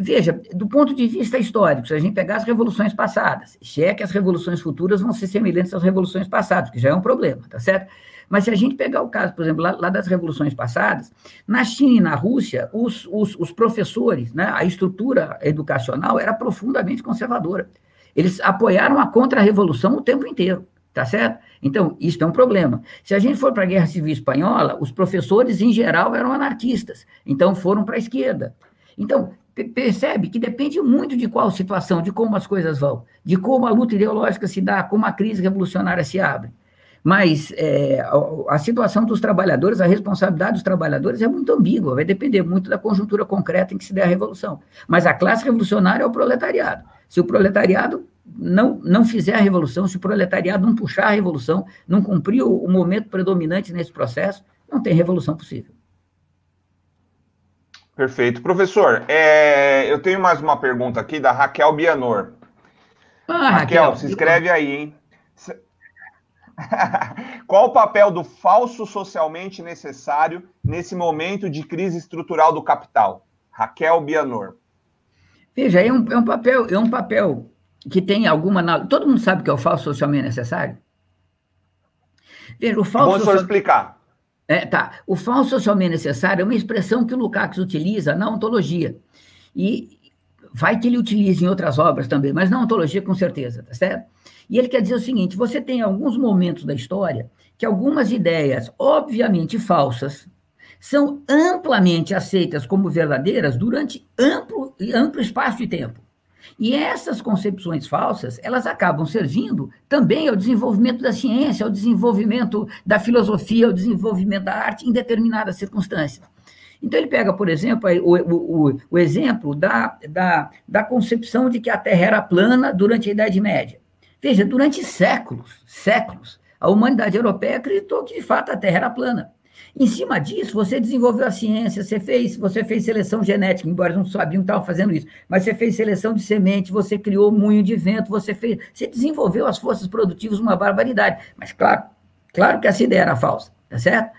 Veja, do ponto de vista histórico, se a gente pegar as revoluções passadas, se é que as revoluções futuras vão ser semelhantes às revoluções passadas, que já é um problema, tá certo? Mas se a gente pegar o caso, por exemplo, lá, lá das revoluções passadas, na China e na Rússia, os, os, os professores, né, a estrutura educacional era profundamente conservadora. Eles apoiaram a contra-revolução o tempo inteiro, tá certo? Então, isso é um problema. Se a gente for para a Guerra Civil Espanhola, os professores, em geral, eram anarquistas, então foram para a esquerda. Então, percebe que depende muito de qual situação, de como as coisas vão, de como a luta ideológica se dá, como a crise revolucionária se abre. Mas é, a, a, situação dos trabalhadores, a responsabilidade dos trabalhadores é muito ambígua, vai depender muito da conjuntura concreta em que se der a revolução. Mas a classe revolucionária é o proletariado. Se o proletariado não, não fizer a revolução, se o proletariado não puxar a revolução, não cumprir o, o momento predominante nesse processo, não tem revolução possível. Perfeito. Professor, é, eu tenho mais uma pergunta aqui da Raquel Bianor. Ah, Raquel, Raquel, se inscreve aí, hein? qual o papel do falso socialmente necessário nesse momento de crise estrutural do capital? Raquel Bianor. Veja, é um, é um papel, é um papel que tem alguma. Todo mundo sabe que é o falso socialmente necessário? Veja, o falso. Social... explicar. É, tá. O falso socialmente necessário é uma expressão que o Lukács utiliza na ontologia. E vai que ele utilize em outras obras também, mas na ontologia com certeza, tá certo? E ele quer dizer o seguinte: você tem alguns momentos da história que algumas ideias, obviamente falsas, são amplamente aceitas como verdadeiras durante amplo, amplo espaço de tempo. E essas concepções falsas, elas acabam servindo também ao desenvolvimento da ciência, ao desenvolvimento da filosofia, ao desenvolvimento da arte em determinadas circunstâncias. Então, ele pega, por exemplo, o, o, o exemplo da, da, da concepção de que a Terra era plana durante a Idade Média. Veja, durante séculos, séculos, a humanidade europeia acreditou que, de fato, a Terra era plana. Em cima disso, você desenvolveu a ciência, você fez, você fez seleção genética, embora não sabiam que estavam fazendo isso, mas você fez seleção de semente, você criou moinho de vento, você fez, você desenvolveu as forças produtivas uma barbaridade. Mas claro, claro que essa ideia era falsa, tá certo?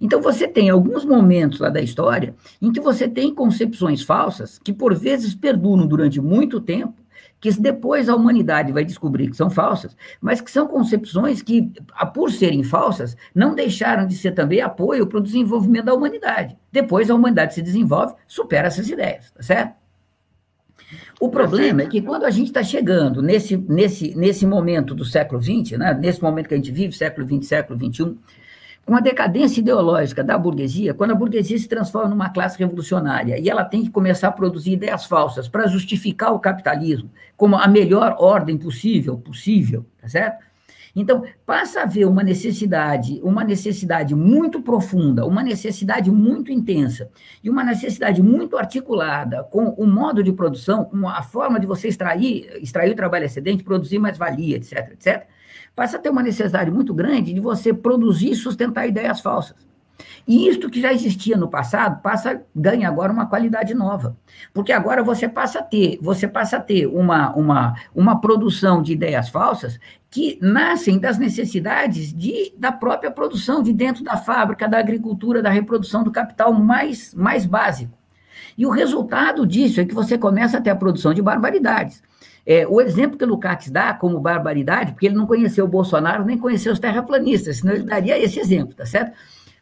Então você tem alguns momentos lá da história em que você tem concepções falsas que por vezes perduram durante muito tempo que depois a humanidade vai descobrir que são falsas, mas que são concepções que, por serem falsas, não deixaram de ser também apoio para o desenvolvimento da humanidade. Depois a humanidade se desenvolve, supera essas ideias, tá certo? O problema é que quando a gente está chegando nesse, nesse, nesse momento do século XX, né, nesse momento que a gente vive, século XX, século XXI, com a decadência ideológica da burguesia, quando a burguesia se transforma numa classe revolucionária e ela tem que começar a produzir ideias falsas para justificar o capitalismo como a melhor ordem possível, possível, tá certo? Então, passa a haver uma necessidade, uma necessidade muito profunda, uma necessidade muito intensa e uma necessidade muito articulada com o modo de produção, com a forma de você extrair, extrair o trabalho excedente, produzir mais valia, etc, etc, passa a ter uma necessidade muito grande de você produzir e sustentar ideias falsas. E isto que já existia no passado passa ganha agora uma qualidade nova, porque agora você passa a ter você passa a ter uma, uma, uma produção de ideias falsas que nascem das necessidades de, da própria produção de dentro da fábrica, da agricultura, da reprodução do capital mais mais básico. E o resultado disso é que você começa a ter a produção de barbaridades. É, o exemplo que o Lukács dá como barbaridade, porque ele não conheceu o Bolsonaro, nem conheceu os terraplanistas, senão ele daria esse exemplo, tá certo?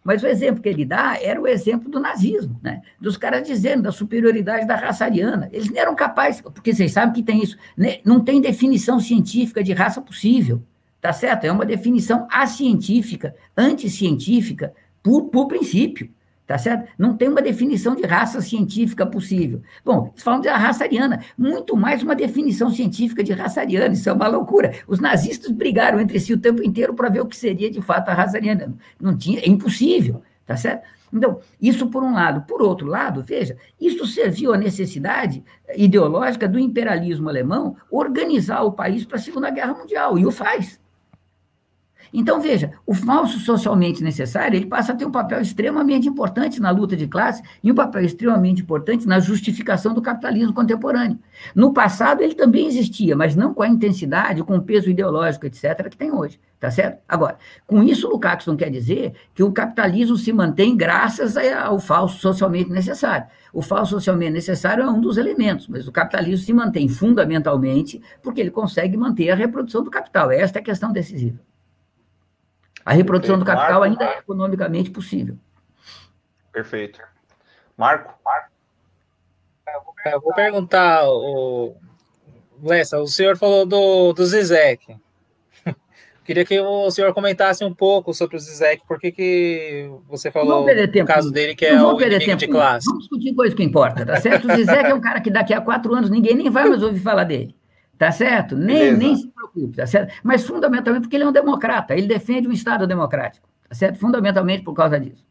Mas o exemplo que ele dá era o exemplo do nazismo, né? dos caras dizendo da superioridade da raça ariana. Eles não eram capazes, porque vocês sabem que tem isso, né? não tem definição científica de raça possível, tá certo? É uma definição acientífica, anticientífica, por, por princípio tá certo? Não tem uma definição de raça científica possível. Bom, eles falam da raça ariana, muito mais uma definição científica de raça ariana, isso é uma loucura. Os nazistas brigaram entre si o tempo inteiro para ver o que seria de fato a raça ariana. Não tinha, é impossível, tá certo? Então, isso por um lado. Por outro lado, veja, isso serviu à necessidade ideológica do imperialismo alemão organizar o país para a Segunda Guerra Mundial, e o faz. Então, veja, o falso socialmente necessário, ele passa a ter um papel extremamente importante na luta de classe e um papel extremamente importante na justificação do capitalismo contemporâneo. No passado, ele também existia, mas não com a intensidade, com o peso ideológico, etc., que tem hoje. Tá certo? Agora, com isso, Lukács não quer dizer que o capitalismo se mantém graças ao falso socialmente necessário. O falso socialmente necessário é um dos elementos, mas o capitalismo se mantém fundamentalmente porque ele consegue manter a reprodução do capital. Esta é a questão decisiva. A reprodução Perfeito. do capital Marco, ainda é economicamente possível. Perfeito. Marco? Marco? Eu vou perguntar, o Lessa, o senhor falou do, do Zizek. Queria que o senhor comentasse um pouco sobre o Zizek, por que, que você falou o caso dele, que é o inimigo tempo. de classe. Vamos discutir coisa que importa, tá certo? O Zizek é um cara que daqui a quatro anos ninguém nem vai mais ouvir falar dele. Tá certo? Nem, nem tá certo? Mas fundamentalmente porque ele é um democrata, ele defende um Estado democrático, tá certo? Fundamentalmente por causa disso.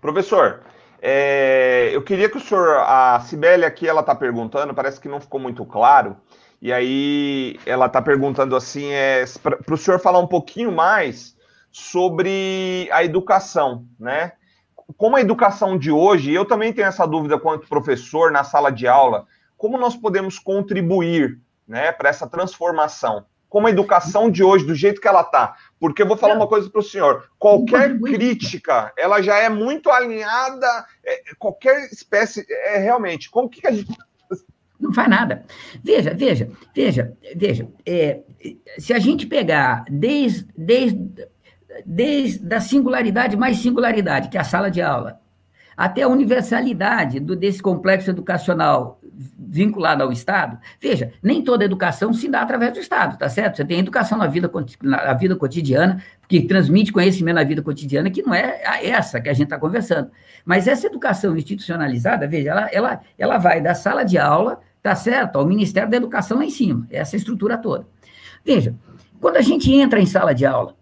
Professor, é, eu queria que o senhor, a Cibele aqui, ela está perguntando, parece que não ficou muito claro, e aí ela está perguntando assim, é, para o senhor falar um pouquinho mais sobre a educação, né? Como a educação de hoje, eu também tenho essa dúvida quanto professor na sala de aula, como nós podemos contribuir né, para essa transformação. Como a educação de hoje, do jeito que ela está, Porque eu vou falar uma coisa para o senhor: qualquer crítica, ela já é muito alinhada, é, qualquer espécie, é realmente. Como que a gente. Não faz nada. Veja, veja, veja, veja. É, se a gente pegar desde, desde, desde a singularidade mais singularidade, que é a sala de aula, até a universalidade do, desse complexo educacional vinculado ao Estado. Veja, nem toda educação se dá através do Estado, tá certo? Você tem educação na vida, na vida cotidiana, que transmite conhecimento na vida cotidiana, que não é essa que a gente está conversando. Mas essa educação institucionalizada, veja, ela, ela, ela vai da sala de aula, tá certo? Ao Ministério da Educação lá em cima, essa estrutura toda. Veja, quando a gente entra em sala de aula,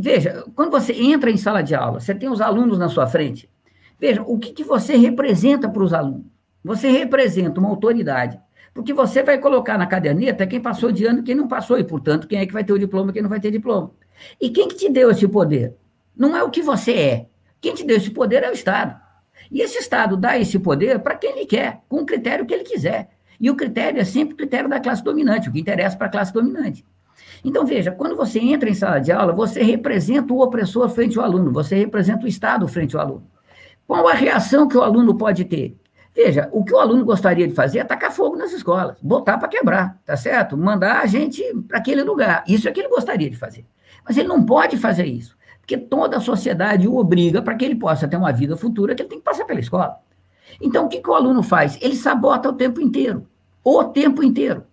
Veja, quando você entra em sala de aula, você tem os alunos na sua frente. Veja, o que, que você representa para os alunos? Você representa uma autoridade. Porque você vai colocar na caderneta quem passou de ano e quem não passou, e, portanto, quem é que vai ter o diploma e quem não vai ter diploma. E quem que te deu esse poder? Não é o que você é. Quem te deu esse poder é o Estado. E esse Estado dá esse poder para quem ele quer, com o critério que ele quiser. E o critério é sempre o critério da classe dominante, o que interessa para a classe dominante. Então, veja, quando você entra em sala de aula, você representa o opressor frente ao aluno, você representa o Estado frente ao aluno. Qual a reação que o aluno pode ter? Veja, o que o aluno gostaria de fazer é tacar fogo nas escolas, botar para quebrar, tá certo? Mandar a gente para aquele lugar. Isso é que ele gostaria de fazer. Mas ele não pode fazer isso, porque toda a sociedade o obriga para que ele possa ter uma vida futura que ele tem que passar pela escola. Então, o que, que o aluno faz? Ele sabota o tempo inteiro. O tempo inteiro.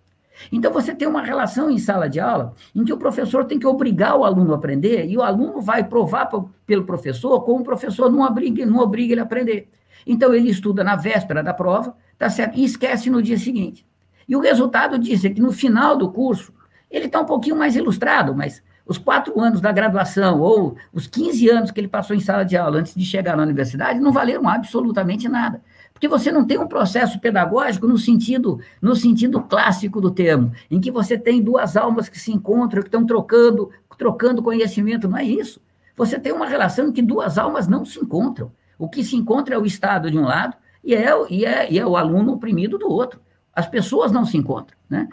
Então, você tem uma relação em sala de aula em que o professor tem que obrigar o aluno a aprender e o aluno vai provar pelo professor como o professor não obriga, não obriga ele a aprender. Então, ele estuda na véspera da prova, tá certo? E esquece no dia seguinte. E o resultado disso é que no final do curso, ele está um pouquinho mais ilustrado, mas os quatro anos da graduação ou os 15 anos que ele passou em sala de aula antes de chegar na universidade não valeram absolutamente nada. Porque você não tem um processo pedagógico no sentido, no sentido clássico do termo, em que você tem duas almas que se encontram, que estão trocando, trocando conhecimento, não é isso. Você tem uma relação em que duas almas não se encontram. O que se encontra é o Estado de um lado e é, e é, e é o aluno oprimido do outro. As pessoas não se encontram, né?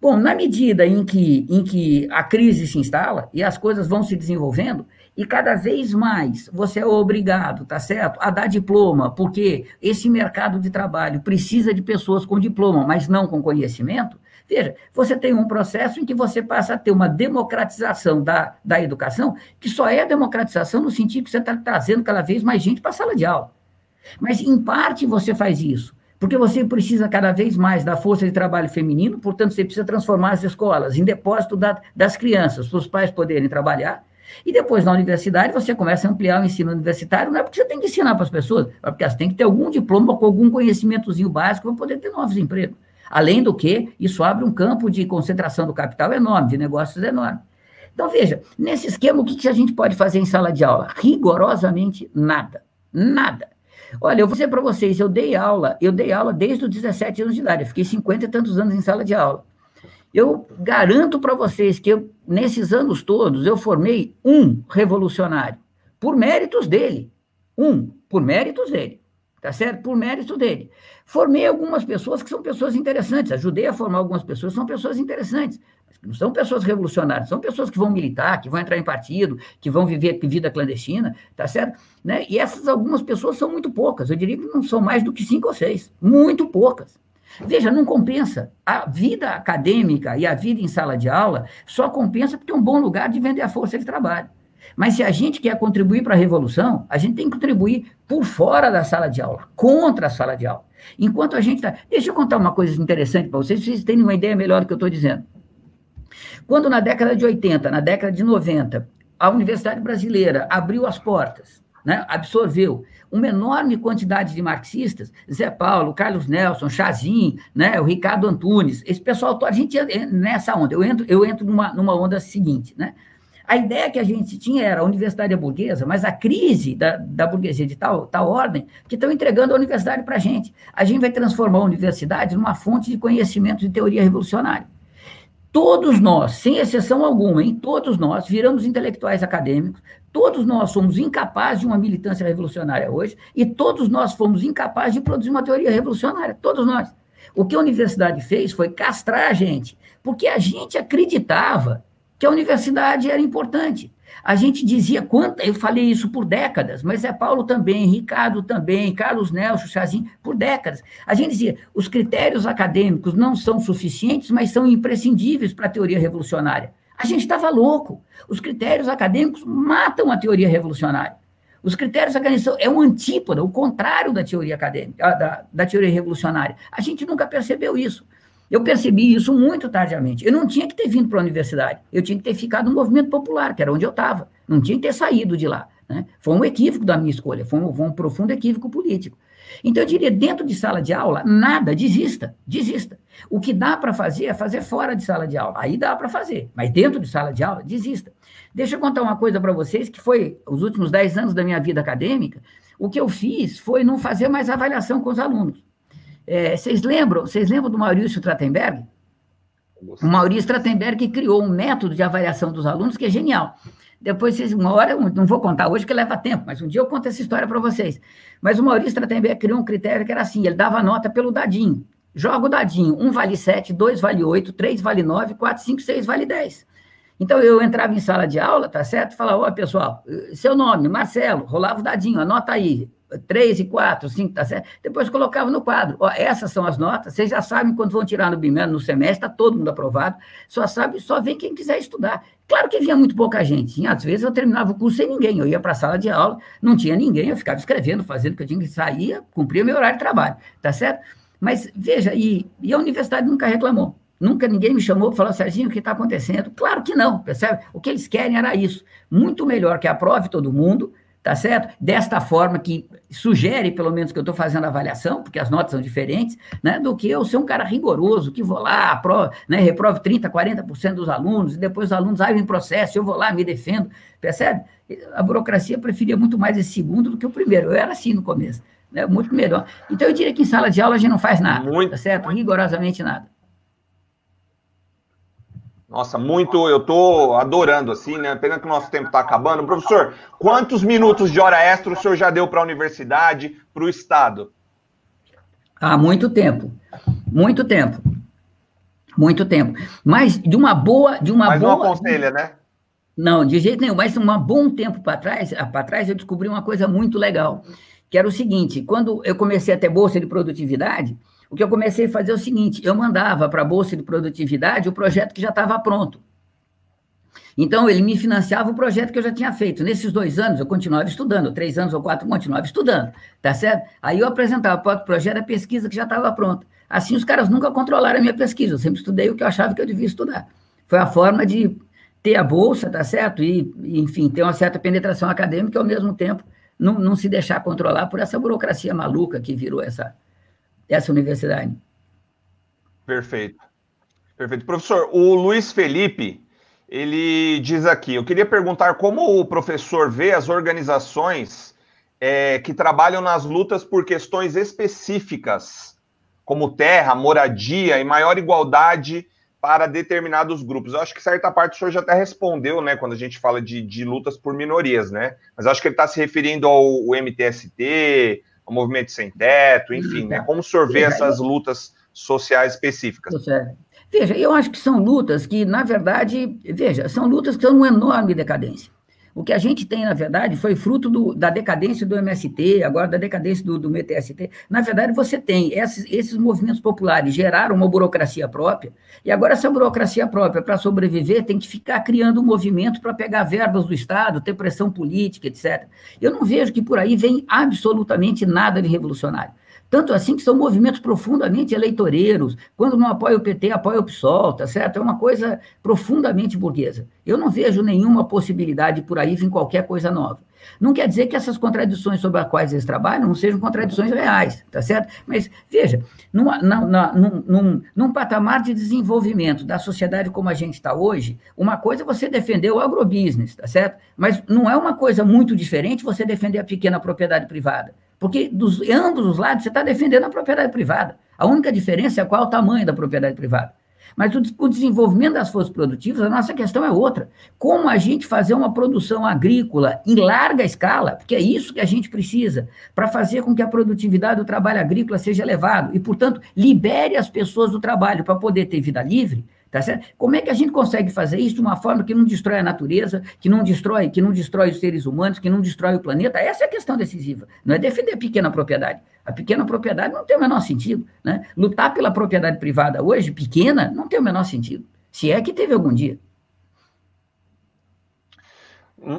Bom, na medida em que, em que a crise se instala e as coisas vão se desenvolvendo, e cada vez mais você é obrigado, tá certo, a dar diploma, porque esse mercado de trabalho precisa de pessoas com diploma, mas não com conhecimento. Veja, você tem um processo em que você passa a ter uma democratização da, da educação, que só é democratização no sentido que você está trazendo cada vez mais gente para a sala de aula. Mas, em parte, você faz isso porque você precisa cada vez mais da força de trabalho feminino, portanto, você precisa transformar as escolas em depósito da, das crianças, para os pais poderem trabalhar, e depois, na universidade, você começa a ampliar o ensino universitário, não é porque você tem que ensinar para as pessoas, é porque elas têm que ter algum diploma com algum conhecimentozinho básico para poder ter novos empregos. Além do que, isso abre um campo de concentração do capital enorme, de negócios enorme. Então, veja, nesse esquema, o que a gente pode fazer em sala de aula? Rigorosamente nada. Nada. Olha, eu vou dizer para vocês, eu dei aula, eu dei aula desde os 17 anos de idade, eu fiquei 50 e tantos anos em sala de aula. Eu garanto para vocês que eu, nesses anos todos eu formei um revolucionário, por méritos dele. Um, por méritos dele. Tá certo? Por mérito dele. Formei algumas pessoas que são pessoas interessantes, ajudei a formar algumas pessoas são pessoas interessantes. Não são pessoas revolucionárias, são pessoas que vão militar, que vão entrar em partido, que vão viver vida clandestina, tá certo? Né? E essas algumas pessoas são muito poucas, eu diria que não são mais do que cinco ou seis, muito poucas. Veja, não compensa. A vida acadêmica e a vida em sala de aula só compensa porque é um bom lugar de vender a força de trabalho. Mas se a gente quer contribuir para a revolução, a gente tem que contribuir por fora da sala de aula, contra a sala de aula. Enquanto a gente está. Deixa eu contar uma coisa interessante para vocês, vocês terem uma ideia melhor do que eu estou dizendo. Quando na década de 80, na década de 90, a Universidade Brasileira abriu as portas, né, absorveu uma enorme quantidade de marxistas, Zé Paulo, Carlos Nelson, Chazin, né, o Ricardo Antunes, esse pessoal, a gente nessa onda, eu entro, eu entro numa, numa onda seguinte, né? A ideia que a gente tinha era a universidade é burguesa, mas a crise da, da burguesia de tal, tal ordem que estão entregando a universidade para a gente. A gente vai transformar a universidade numa fonte de conhecimento de teoria revolucionária. Todos nós, sem exceção alguma, em todos nós, viramos intelectuais acadêmicos, todos nós somos incapazes de uma militância revolucionária hoje, e todos nós fomos incapazes de produzir uma teoria revolucionária, todos nós. O que a universidade fez foi castrar a gente, porque a gente acreditava que a universidade era importante. A gente dizia quanta, eu falei isso por décadas, mas é Paulo também, Ricardo também, Carlos Nelson, Chazinho, por décadas. A gente dizia, os critérios acadêmicos não são suficientes, mas são imprescindíveis para a teoria revolucionária. A gente estava louco. Os critérios acadêmicos matam a teoria revolucionária. Os critérios acadêmicos é um antípoda, o contrário da teoria acadêmica, da, da teoria revolucionária. A gente nunca percebeu isso. Eu percebi isso muito tardiamente. Eu não tinha que ter vindo para a universidade, eu tinha que ter ficado no movimento popular, que era onde eu estava. Não tinha que ter saído de lá. Né? Foi um equívoco da minha escolha, foi um, foi um profundo equívoco político. Então, eu diria, dentro de sala de aula, nada, desista, desista. O que dá para fazer é fazer fora de sala de aula. Aí dá para fazer, mas dentro de sala de aula, desista. Deixa eu contar uma coisa para vocês, que foi os últimos 10 anos da minha vida acadêmica, o que eu fiz foi não fazer mais avaliação com os alunos. É, vocês lembram? Vocês lembram do Maurício Trattenberg? O Maurício Trattenberg criou um método de avaliação dos alunos que é genial. Depois, vocês, uma hora, não vou contar hoje que leva tempo, mas um dia eu conto essa história para vocês. Mas o Maurício Trattenberg criou um critério que era assim: ele dava nota pelo dadinho. Joga o dadinho. Um vale 7, dois vale 8, três vale 9, 4, 5, 6 vale 10. Então eu entrava em sala de aula, tá certo? Falava, ó, pessoal, seu nome, Marcelo, rolava o dadinho, anota aí três e quatro, cinco, tá certo? Depois colocava no quadro. Ó, essas são as notas, vocês já sabem quando vão tirar no bimestre, no semestre, está todo mundo aprovado, só sabe, só vem quem quiser estudar. Claro que vinha muito pouca gente, às vezes eu terminava o curso sem ninguém, eu ia para a sala de aula, não tinha ninguém, eu ficava escrevendo, fazendo o que eu tinha que sair, cumpria meu horário de trabalho, tá certo? Mas veja, e, e a universidade nunca reclamou. Nunca ninguém me chamou para falar, Serginho, o que está acontecendo? Claro que não, percebe? O que eles querem era isso. Muito melhor que aprove todo mundo, tá certo? Desta forma que sugere, pelo menos, que eu estou fazendo a avaliação, porque as notas são diferentes, né, do que eu ser um cara rigoroso, que vou lá, aprove, né, reprove 30%, 40% dos alunos, e depois os alunos abrem processo, eu vou lá, me defendo, percebe? A burocracia preferia muito mais esse segundo do que o primeiro, eu era assim no começo, né, muito melhor. Então, eu diria que em sala de aula a gente não faz nada, muito, tá certo? Rigorosamente nada. Nossa, muito, eu tô adorando, assim, né? Pena que o nosso tempo está acabando. Professor, quantos minutos de hora extra o senhor já deu para a universidade, para o Estado? Há muito tempo. Muito tempo. Muito tempo. Mas de uma boa. De uma Mas boa... não aconselha, né? Não, de jeito nenhum. Mas um bom tempo para trás, para trás, eu descobri uma coisa muito legal. Que era o seguinte: quando eu comecei a ter bolsa de produtividade o que eu comecei a fazer é o seguinte: eu mandava para a Bolsa de Produtividade o projeto que já estava pronto. Então, ele me financiava o projeto que eu já tinha feito. Nesses dois anos, eu continuava estudando, três anos ou quatro, eu continuava estudando, tá certo? Aí eu apresentava para o projeto a pesquisa que já estava pronta. Assim, os caras nunca controlaram a minha pesquisa, eu sempre estudei o que eu achava que eu devia estudar. Foi a forma de ter a bolsa, tá certo? E, enfim, ter uma certa penetração acadêmica e, ao mesmo tempo, não, não se deixar controlar por essa burocracia maluca que virou essa, dessa universidade. Perfeito. Perfeito. Professor, o Luiz Felipe, ele diz aqui, eu queria perguntar como o professor vê as organizações é, que trabalham nas lutas por questões específicas, como terra, moradia e maior igualdade para determinados grupos. Eu acho que certa parte o senhor já até respondeu, né, quando a gente fala de, de lutas por minorias, né? Mas acho que ele está se referindo ao MTST, o movimento sem teto, enfim, né? Como sorver essas lutas sociais específicas? Veja, eu acho que são lutas que, na verdade, veja, são lutas que estão numa enorme decadência. O que a gente tem, na verdade, foi fruto do, da decadência do MST, agora da decadência do, do MTST. Na verdade, você tem esses, esses movimentos populares geraram uma burocracia própria, e agora essa burocracia própria, para sobreviver, tem que ficar criando um movimento para pegar verbas do Estado, ter pressão política, etc. Eu não vejo que por aí vem absolutamente nada de revolucionário. Tanto assim que são movimentos profundamente eleitoreiros. Quando não apoia o PT, apoia o PSOL, tá certo? É uma coisa profundamente burguesa. Eu não vejo nenhuma possibilidade por aí vir qualquer coisa nova. Não quer dizer que essas contradições sobre as quais eles trabalham não sejam contradições reais, tá certo? Mas, veja, num, num, num, num patamar de desenvolvimento da sociedade como a gente está hoje, uma coisa é você defender o agrobusiness, tá certo? Mas não é uma coisa muito diferente você defender a pequena propriedade privada. Porque dos ambos os lados você está defendendo a propriedade privada. A única diferença é qual é o tamanho da propriedade privada. Mas o, o, desenvolvimento das forças produtivas, a nossa questão é outra. Como a gente fazer uma produção agrícola em larga escala, porque é isso que a gente precisa, para fazer com que a produtividade do trabalho agrícola seja elevado e, portanto, libere as pessoas do trabalho para poder ter vida livre, Tá certo? Como é que a gente consegue fazer isso de uma forma que não destrói a natureza, que não destrói, que não destrói os seres humanos, que não destrói o planeta? Essa é a questão decisiva. Não é defender a pequena propriedade. A pequena propriedade não tem o menor sentido. Né? Lutar pela propriedade privada hoje, pequena, não tem o menor sentido. Se é que teve algum dia.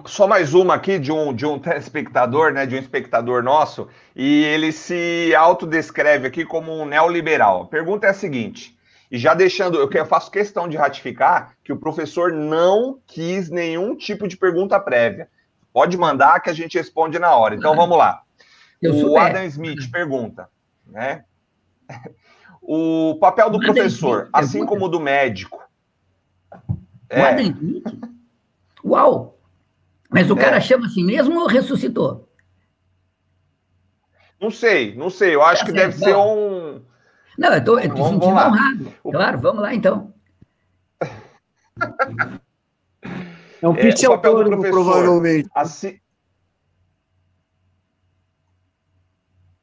Só mais uma aqui de um, de um telespectador, né, de um espectador nosso, e ele se autodescreve aqui como um neoliberal. A pergunta é a seguinte: e já deixando, eu faço questão de ratificar que o professor não quis nenhum tipo de pergunta prévia. Pode mandar que a gente responde na hora. Então vamos lá. Eu o Adam Smith pergunta, né? O papel do o professor, Smith, assim como do médico. O é... Adam Smith? Uau! Mas o é. cara chama assim mesmo ou ressuscitou? Não sei, não sei. Eu acho tá que certo. deve ser um não, eu estou sentindo honrado. Claro, vamos lá então. É um pitch é, autônomo, provavelmente. Assim,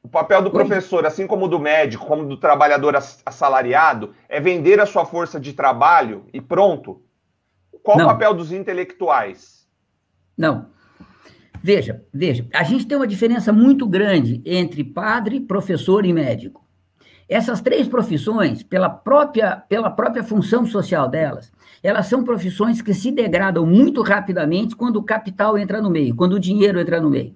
o papel do professor, assim como do médico, como do trabalhador assalariado, é vender a sua força de trabalho e pronto. Qual Não. o papel dos intelectuais? Não. Veja, veja, a gente tem uma diferença muito grande entre padre, professor e médico. Essas três profissões, pela própria, pela própria função social delas, elas são profissões que se degradam muito rapidamente quando o capital entra no meio, quando o dinheiro entra no meio.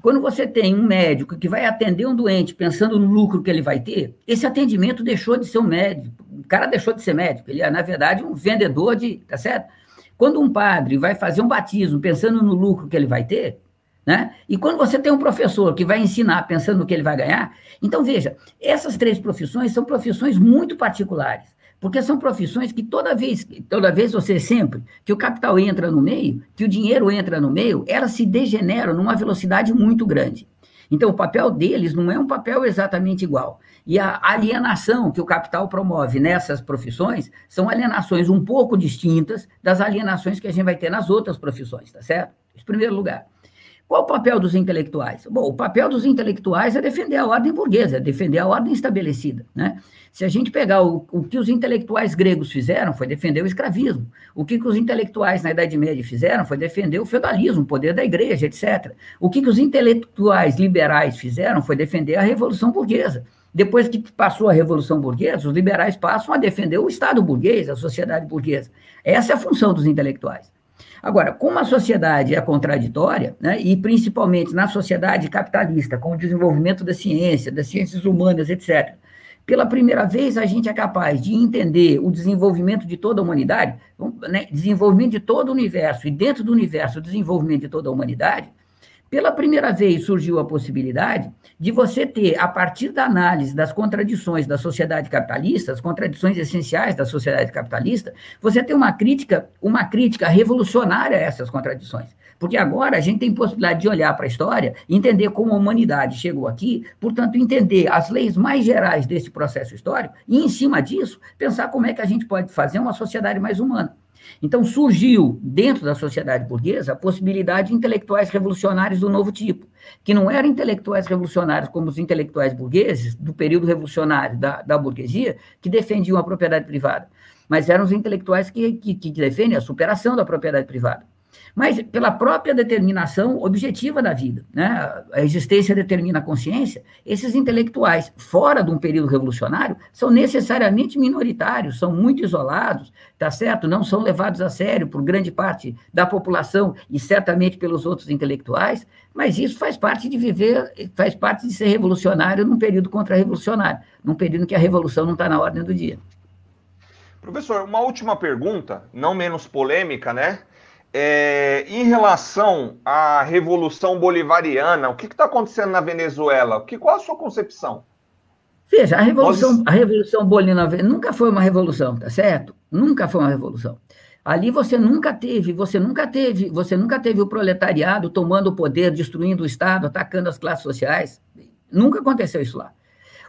Quando você tem um médico que vai atender um doente pensando no lucro que ele vai ter, esse atendimento deixou de ser um médico. O cara deixou de ser médico, ele é, na verdade, um vendedor de. Tá certo? Quando um padre vai fazer um batismo pensando no lucro que ele vai ter, né? E quando você tem um professor que vai ensinar pensando no que ele vai ganhar, então veja, essas três profissões são profissões muito particulares, porque são profissões que toda vez, toda vez você sempre que o capital entra no meio, que o dinheiro entra no meio, elas se degeneram numa velocidade muito grande. Então o papel deles não é um papel exatamente igual. E a alienação que o capital promove nessas profissões são alienações um pouco distintas das alienações que a gente vai ter nas outras profissões, tá certo? Em primeiro lugar. Qual o papel dos intelectuais? Bom, o papel dos intelectuais é defender a ordem burguesa, é defender a ordem estabelecida. Né? Se a gente pegar o, o que os intelectuais gregos fizeram, foi defender o escravismo. O que, que os intelectuais na Idade Média fizeram foi defender o feudalismo, o poder da igreja, etc. O que, que os intelectuais liberais fizeram foi defender a Revolução Burguesa. Depois que passou a Revolução Burguesa, os liberais passam a defender o Estado burguês, a sociedade burguesa. Essa é a função dos intelectuais. Agora, como a sociedade é contraditória, né, e principalmente na sociedade capitalista, com o desenvolvimento da ciência, das ciências humanas, etc., pela primeira vez a gente é capaz de entender o desenvolvimento de toda a humanidade, né, desenvolvimento de todo o universo, e dentro do universo, o desenvolvimento de toda a humanidade, pela primeira vez surgiu a possibilidade de você ter, a partir da análise das contradições da sociedade capitalista, as contradições essenciais da sociedade capitalista, você ter uma crítica, uma crítica revolucionária a essas contradições. Porque agora a gente tem possibilidade de olhar para a história, entender como a humanidade chegou aqui, portanto, entender as leis mais gerais desse processo histórico, e, em cima disso, pensar como é que a gente pode fazer uma sociedade mais humana. Então, surgiu dentro da sociedade burguesa a possibilidade de intelectuais revolucionários do novo tipo, que não eram intelectuais revolucionários como os intelectuais burgueses, do período revolucionário da, da burguesia, que defendiam a propriedade privada, mas eram os intelectuais que, que, que defendem a superação da propriedade privada mas pela própria determinação objetiva da vida. Né? A existência determina a consciência. Esses intelectuais, fora de um período revolucionário, são necessariamente minoritários, são muito isolados, tá certo? Não são levados a sério por grande parte da população e certamente pelos outros intelectuais, mas isso faz parte de viver, faz parte de ser revolucionário num período contra-revolucionário, num período em que a revolução não está na ordem do dia. Professor, uma última pergunta, não menos polêmica, né? É, em relação à Revolução Bolivariana, o que está acontecendo na Venezuela? Que, qual a sua concepção? Veja, a Revolução, Nós... a Revolução Bolivariana nunca foi uma revolução, tá certo? Nunca foi uma revolução. Ali você nunca teve, você nunca teve, você nunca teve o proletariado tomando o poder, destruindo o Estado, atacando as classes sociais. Nunca aconteceu isso lá.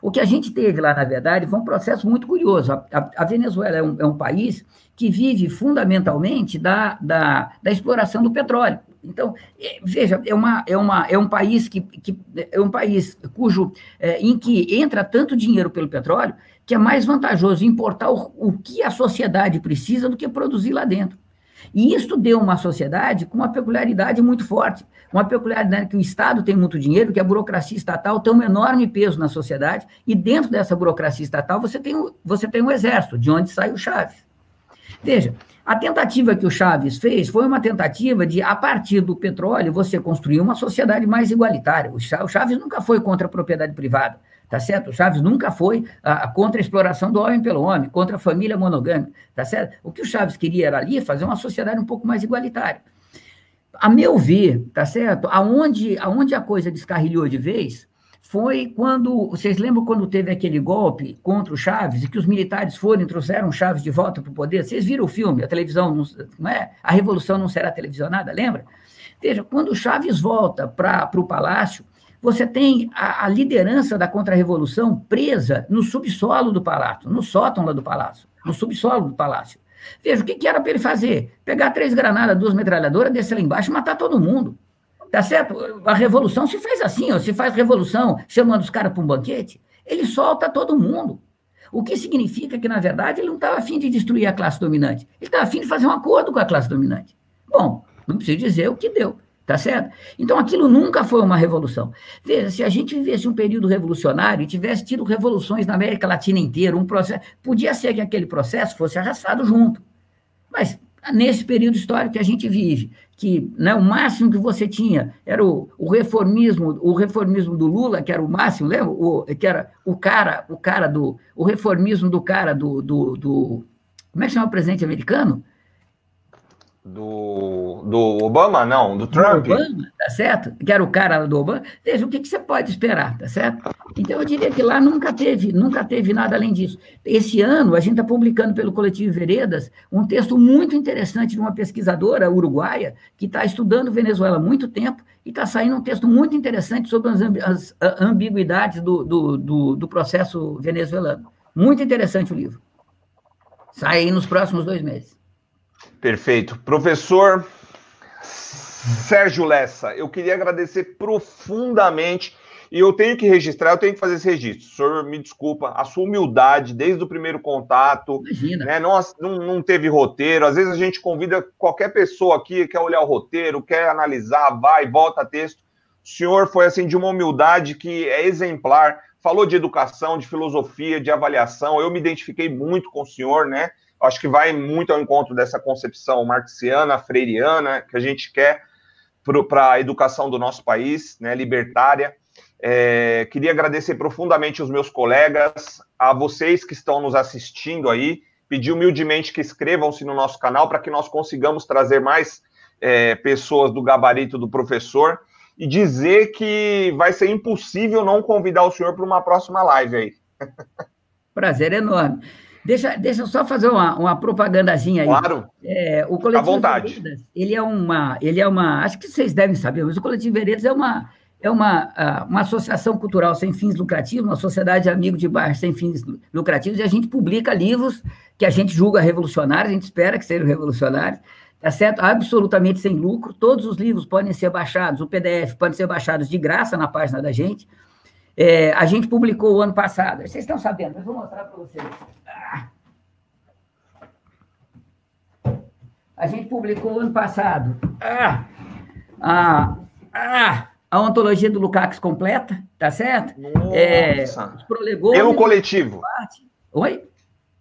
O que a gente teve lá, na verdade, foi um processo muito curioso. A, a, a Venezuela é um, é um, país que vive fundamentalmente da, da, da exploração do petróleo. Então, é, veja, é, uma, é, uma, é um país que, que é um país cujo é, em que entra tanto dinheiro pelo petróleo que é mais vantajoso importar o, o que a sociedade precisa do que produzir lá dentro. E isso deu uma sociedade com uma peculiaridade muito forte. Uma peculiaridade que o Estado tem muito dinheiro, que a burocracia estatal tem um enorme peso na sociedade, e dentro dessa burocracia estatal você tem, você tem um exército, de onde sai o Chaves. Veja, a tentativa que o Chaves fez foi uma tentativa de, a partir do petróleo, você construir uma sociedade mais igualitária. O Chaves nunca foi contra a propriedade privada, tá certo? O Chaves nunca foi a contra a exploração do homem pelo homem, contra a família monogâmica, tá certo? O que o Chaves queria era ali fazer uma sociedade um pouco mais igualitária. A meu ver, tá certo? Aonde, aonde a coisa descarrilhou de vez foi quando, vocês lembram quando teve aquele golpe contra o Chaves e que os militares foram e trouxeram Chaves de volta para o poder? Vocês viram o filme, a televisão, não, não é? A revolução não será televisionada, lembra? Veja, quando o Chaves volta para o palácio, você tem a, a liderança da contra-revolução presa no subsolo do palácio, no sótão lá do palácio, no subsolo do palácio. Veja, o que, que era para ele fazer? Pegar três granadas, duas metralhadoras, descer lá embaixo e matar todo mundo. Tá certo? A revolução se faz assim, ó, se faz revolução chamando os caras para um banquete, ele solta todo mundo. O que significa que, na verdade, ele não estava afim de destruir a classe dominante. Ele estava afim de fazer um acordo com a classe dominante. Bom, não preciso dizer o que deu, tá certo? Então, aquilo nunca foi uma revolução. Veja, se a gente vivesse um período revolucionário e tivesse tido revoluções na América Latina inteira, um processo, podia ser que aquele processo fosse arrastado junto. Mas nesse período histórico que a gente vive, que né, o máximo que você tinha era o, o, reformismo, o reformismo do Lula, que era o máximo, lembra? O, que era o cara, o cara do, o reformismo do cara do, do, do como é que chama o presidente americano? Do, do Obama, não, do Trump. Do Obama, tá certo? Que era o cara do Obama. Veja, o que, que você pode esperar, tá certo? Então, eu diria que lá nunca teve, nunca teve nada além disso. Esse ano, a gente está publicando pelo Coletivo Veredas um texto muito interessante de uma pesquisadora uruguaia que está estudando Venezuela há muito tempo e está saindo um texto muito interessante sobre as, as ambiguidades do, do, do, do processo venezuelano. Muito interessante o livro. Sai aí nos próximos dois meses. Perfeito. Professor Sérgio Lessa, eu queria agradecer profundamente e eu tenho que registrar, eu tenho que fazer esse registro. O senhor me desculpa, a sua humildade desde o primeiro contato, Imagina. né? Não, não, teve roteiro. Às vezes a gente convida qualquer pessoa aqui, quer olhar o roteiro, quer analisar, vai, volta texto. O senhor foi assim de uma humildade que é exemplar. Falou de educação, de filosofia, de avaliação. Eu me identifiquei muito com o senhor, né? Acho que vai muito ao encontro dessa concepção marxiana, freiriana, que a gente quer para a educação do nosso país, né, libertária. É, queria agradecer profundamente os meus colegas, a vocês que estão nos assistindo aí, pedir humildemente que inscrevam-se no nosso canal para que nós consigamos trazer mais é, pessoas do gabarito do professor e dizer que vai ser impossível não convidar o senhor para uma próxima live aí. Prazer enorme. Deixa, deixa eu só fazer uma, uma propagandazinha aí. Claro. É, o coletivo à vontade. Veredas, ele é uma, ele é uma, acho que vocês devem saber, mas o coletivo Veredas é uma é uma, uma associação cultural sem fins lucrativos, uma sociedade de amigos de bairro sem fins lucrativos, e a gente publica livros que a gente julga revolucionários, a gente espera que sejam revolucionários, tá certo? Absolutamente sem lucro. Todos os livros podem ser baixados, o PDF pode ser baixados de graça na página da gente. É, a gente publicou o ano passado, vocês estão sabendo, eu vou mostrar para vocês. A gente publicou ano passado ah, a, a, a ontologia do Lukács completa, tá certo? Nossa. É, Pelo coletivo. Oi?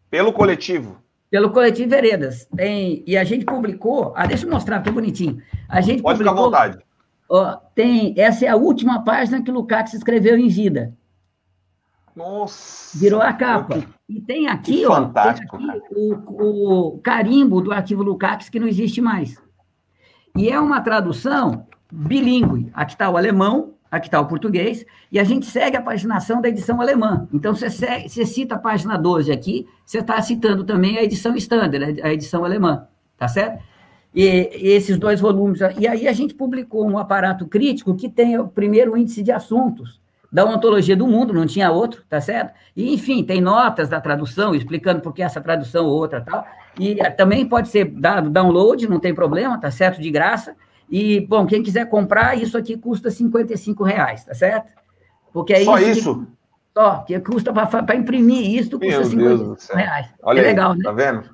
Pelo coletivo. Pelo coletivo Veredas. Tem, e a gente publicou. Ah, deixa eu mostrar, que bonitinho. A gente Pode publicou, ficar à vontade. Ó, tem, essa é a última página que o Lukács escreveu em vida. Nossa! Virou a capa. E tem aqui, ó, tem aqui o, o, carimbo do arquivo Lukács que não existe mais. E é uma tradução bilíngue. Aqui está o alemão, aqui está o português, e a gente segue a paginação da edição alemã. Então, você cita a página 12 aqui, você está citando também a edição standard, a edição alemã, tá certo? E, e esses dois volumes. E aí a gente publicou um aparato crítico que tem o primeiro índice de assuntos, da ontologia do mundo, não tinha outro, tá certo? E, enfim, tem notas da tradução explicando por que essa tradução ou outra tal. E eh, também pode ser dado download, não tem problema, tá certo? De graça. E, bom, quem quiser comprar, isso aqui custa 55 reais, tá certo? Porque aí. Só isso? Que, só, que custa para imprimir isso, custa Meu 55 reais. Olha é aí, legal, né? Tá vendo?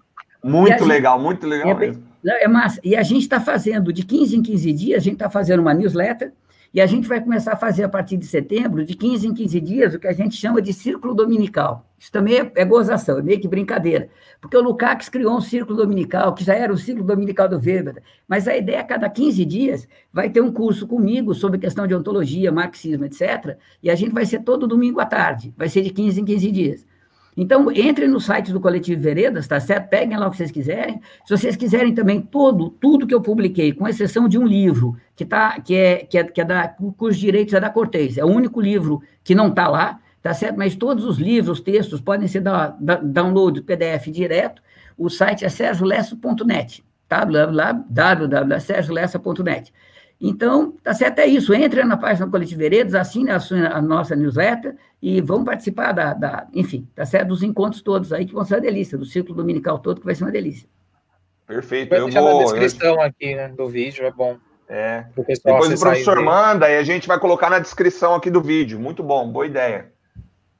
Muito legal, muito legal é, mesmo. É massa. E a gente está fazendo, de 15 em 15 dias, a gente está fazendo uma newsletter e a gente vai começar a fazer a partir de setembro, de 15 em 15 dias, o que a gente chama de círculo dominical. Isso também é, é gozação, é meio que brincadeira. Porque o Lukács criou um círculo dominical, que já era o círculo dominical do Weber. Mas a ideia é, cada 15 dias, vai ter um curso comigo sobre questão de ontologia, marxismo, etc. E a gente vai ser todo domingo à tarde. Vai ser de 15 em 15 dias. Então, entre no site do Coletivo Veredas, tá certo? Peguem lá o que vocês quiserem. Se vocês quiserem também todo, tudo que eu publiquei, com exceção de um livro, que, tá, que, é, que, é, que é da de Direitos é da Cortez, é o único livro que não está lá, tá certo? Mas todos os livros, os textos, podem ser da, da, download do PDF direto. O site é sergiolesso.net, www.sergiolessa.net. Então, tá certo, é isso. Entre na página do Coletivo Veredas, assine a, a, nossa newsletter e vamos participar da, da, enfim, tá certo, dos encontros todos aí que vão ser uma delícia, do ciclo dominical todo que vai ser uma delícia. Perfeito. Vai eu vou, na descrição eu... aqui, né, do vídeo, é bom. É. Depois o professor manda e a gente vai colocar na descrição aqui do vídeo. Muito bom, boa ideia.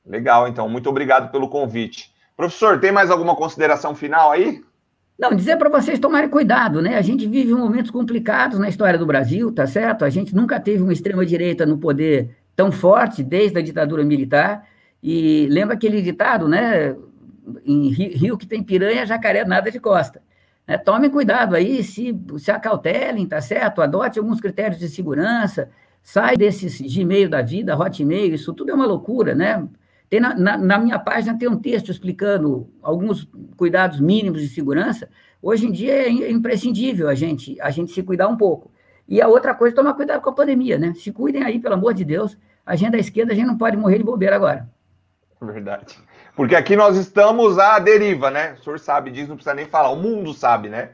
Legal, então. Muito obrigado pelo convite. Professor, tem mais alguma consideração final aí? Não, dizer para vocês tomarem cuidado, né? A gente vive momentos complicados na história do Brasil, tá certo? A gente nunca teve uma extrema-direita no poder tão forte desde a ditadura militar. E lembra aquele ditado, né? Em rio que tem piranha, jacaré nada de costa. É, tomem cuidado aí, se, se acautelem, tá certo? Adote alguns critérios de segurança, sai desses Gmail da vida, Hotmail, isso tudo é uma loucura, né? Tem na, na, na, minha página tem um texto explicando alguns cuidados mínimos de segurança. Hoje em dia é imprescindível a gente, a gente se cuidar um pouco. E a outra coisa, tomar cuidado com a pandemia, né? Se cuidem aí, pelo amor de Deus. A gente da esquerda, a gente não pode morrer de bobeira agora. Verdade. Porque aqui nós estamos à deriva, né? O senhor sabe disso, não precisa nem falar. O mundo sabe, né?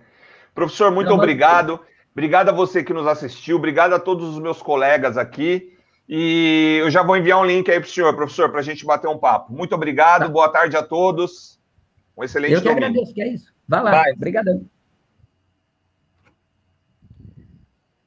Professor, muito obrigado. Obrigado a você que nos assistiu. Obrigado a todos os meus colegas aqui. E eu já vou enviar um link aí para o senhor, professor, para a gente bater um papo. Muito obrigado, tá. boa tarde a todos. Um excelente Eu que domingo. agradeço, que é isso. Vai lá, obrigadão.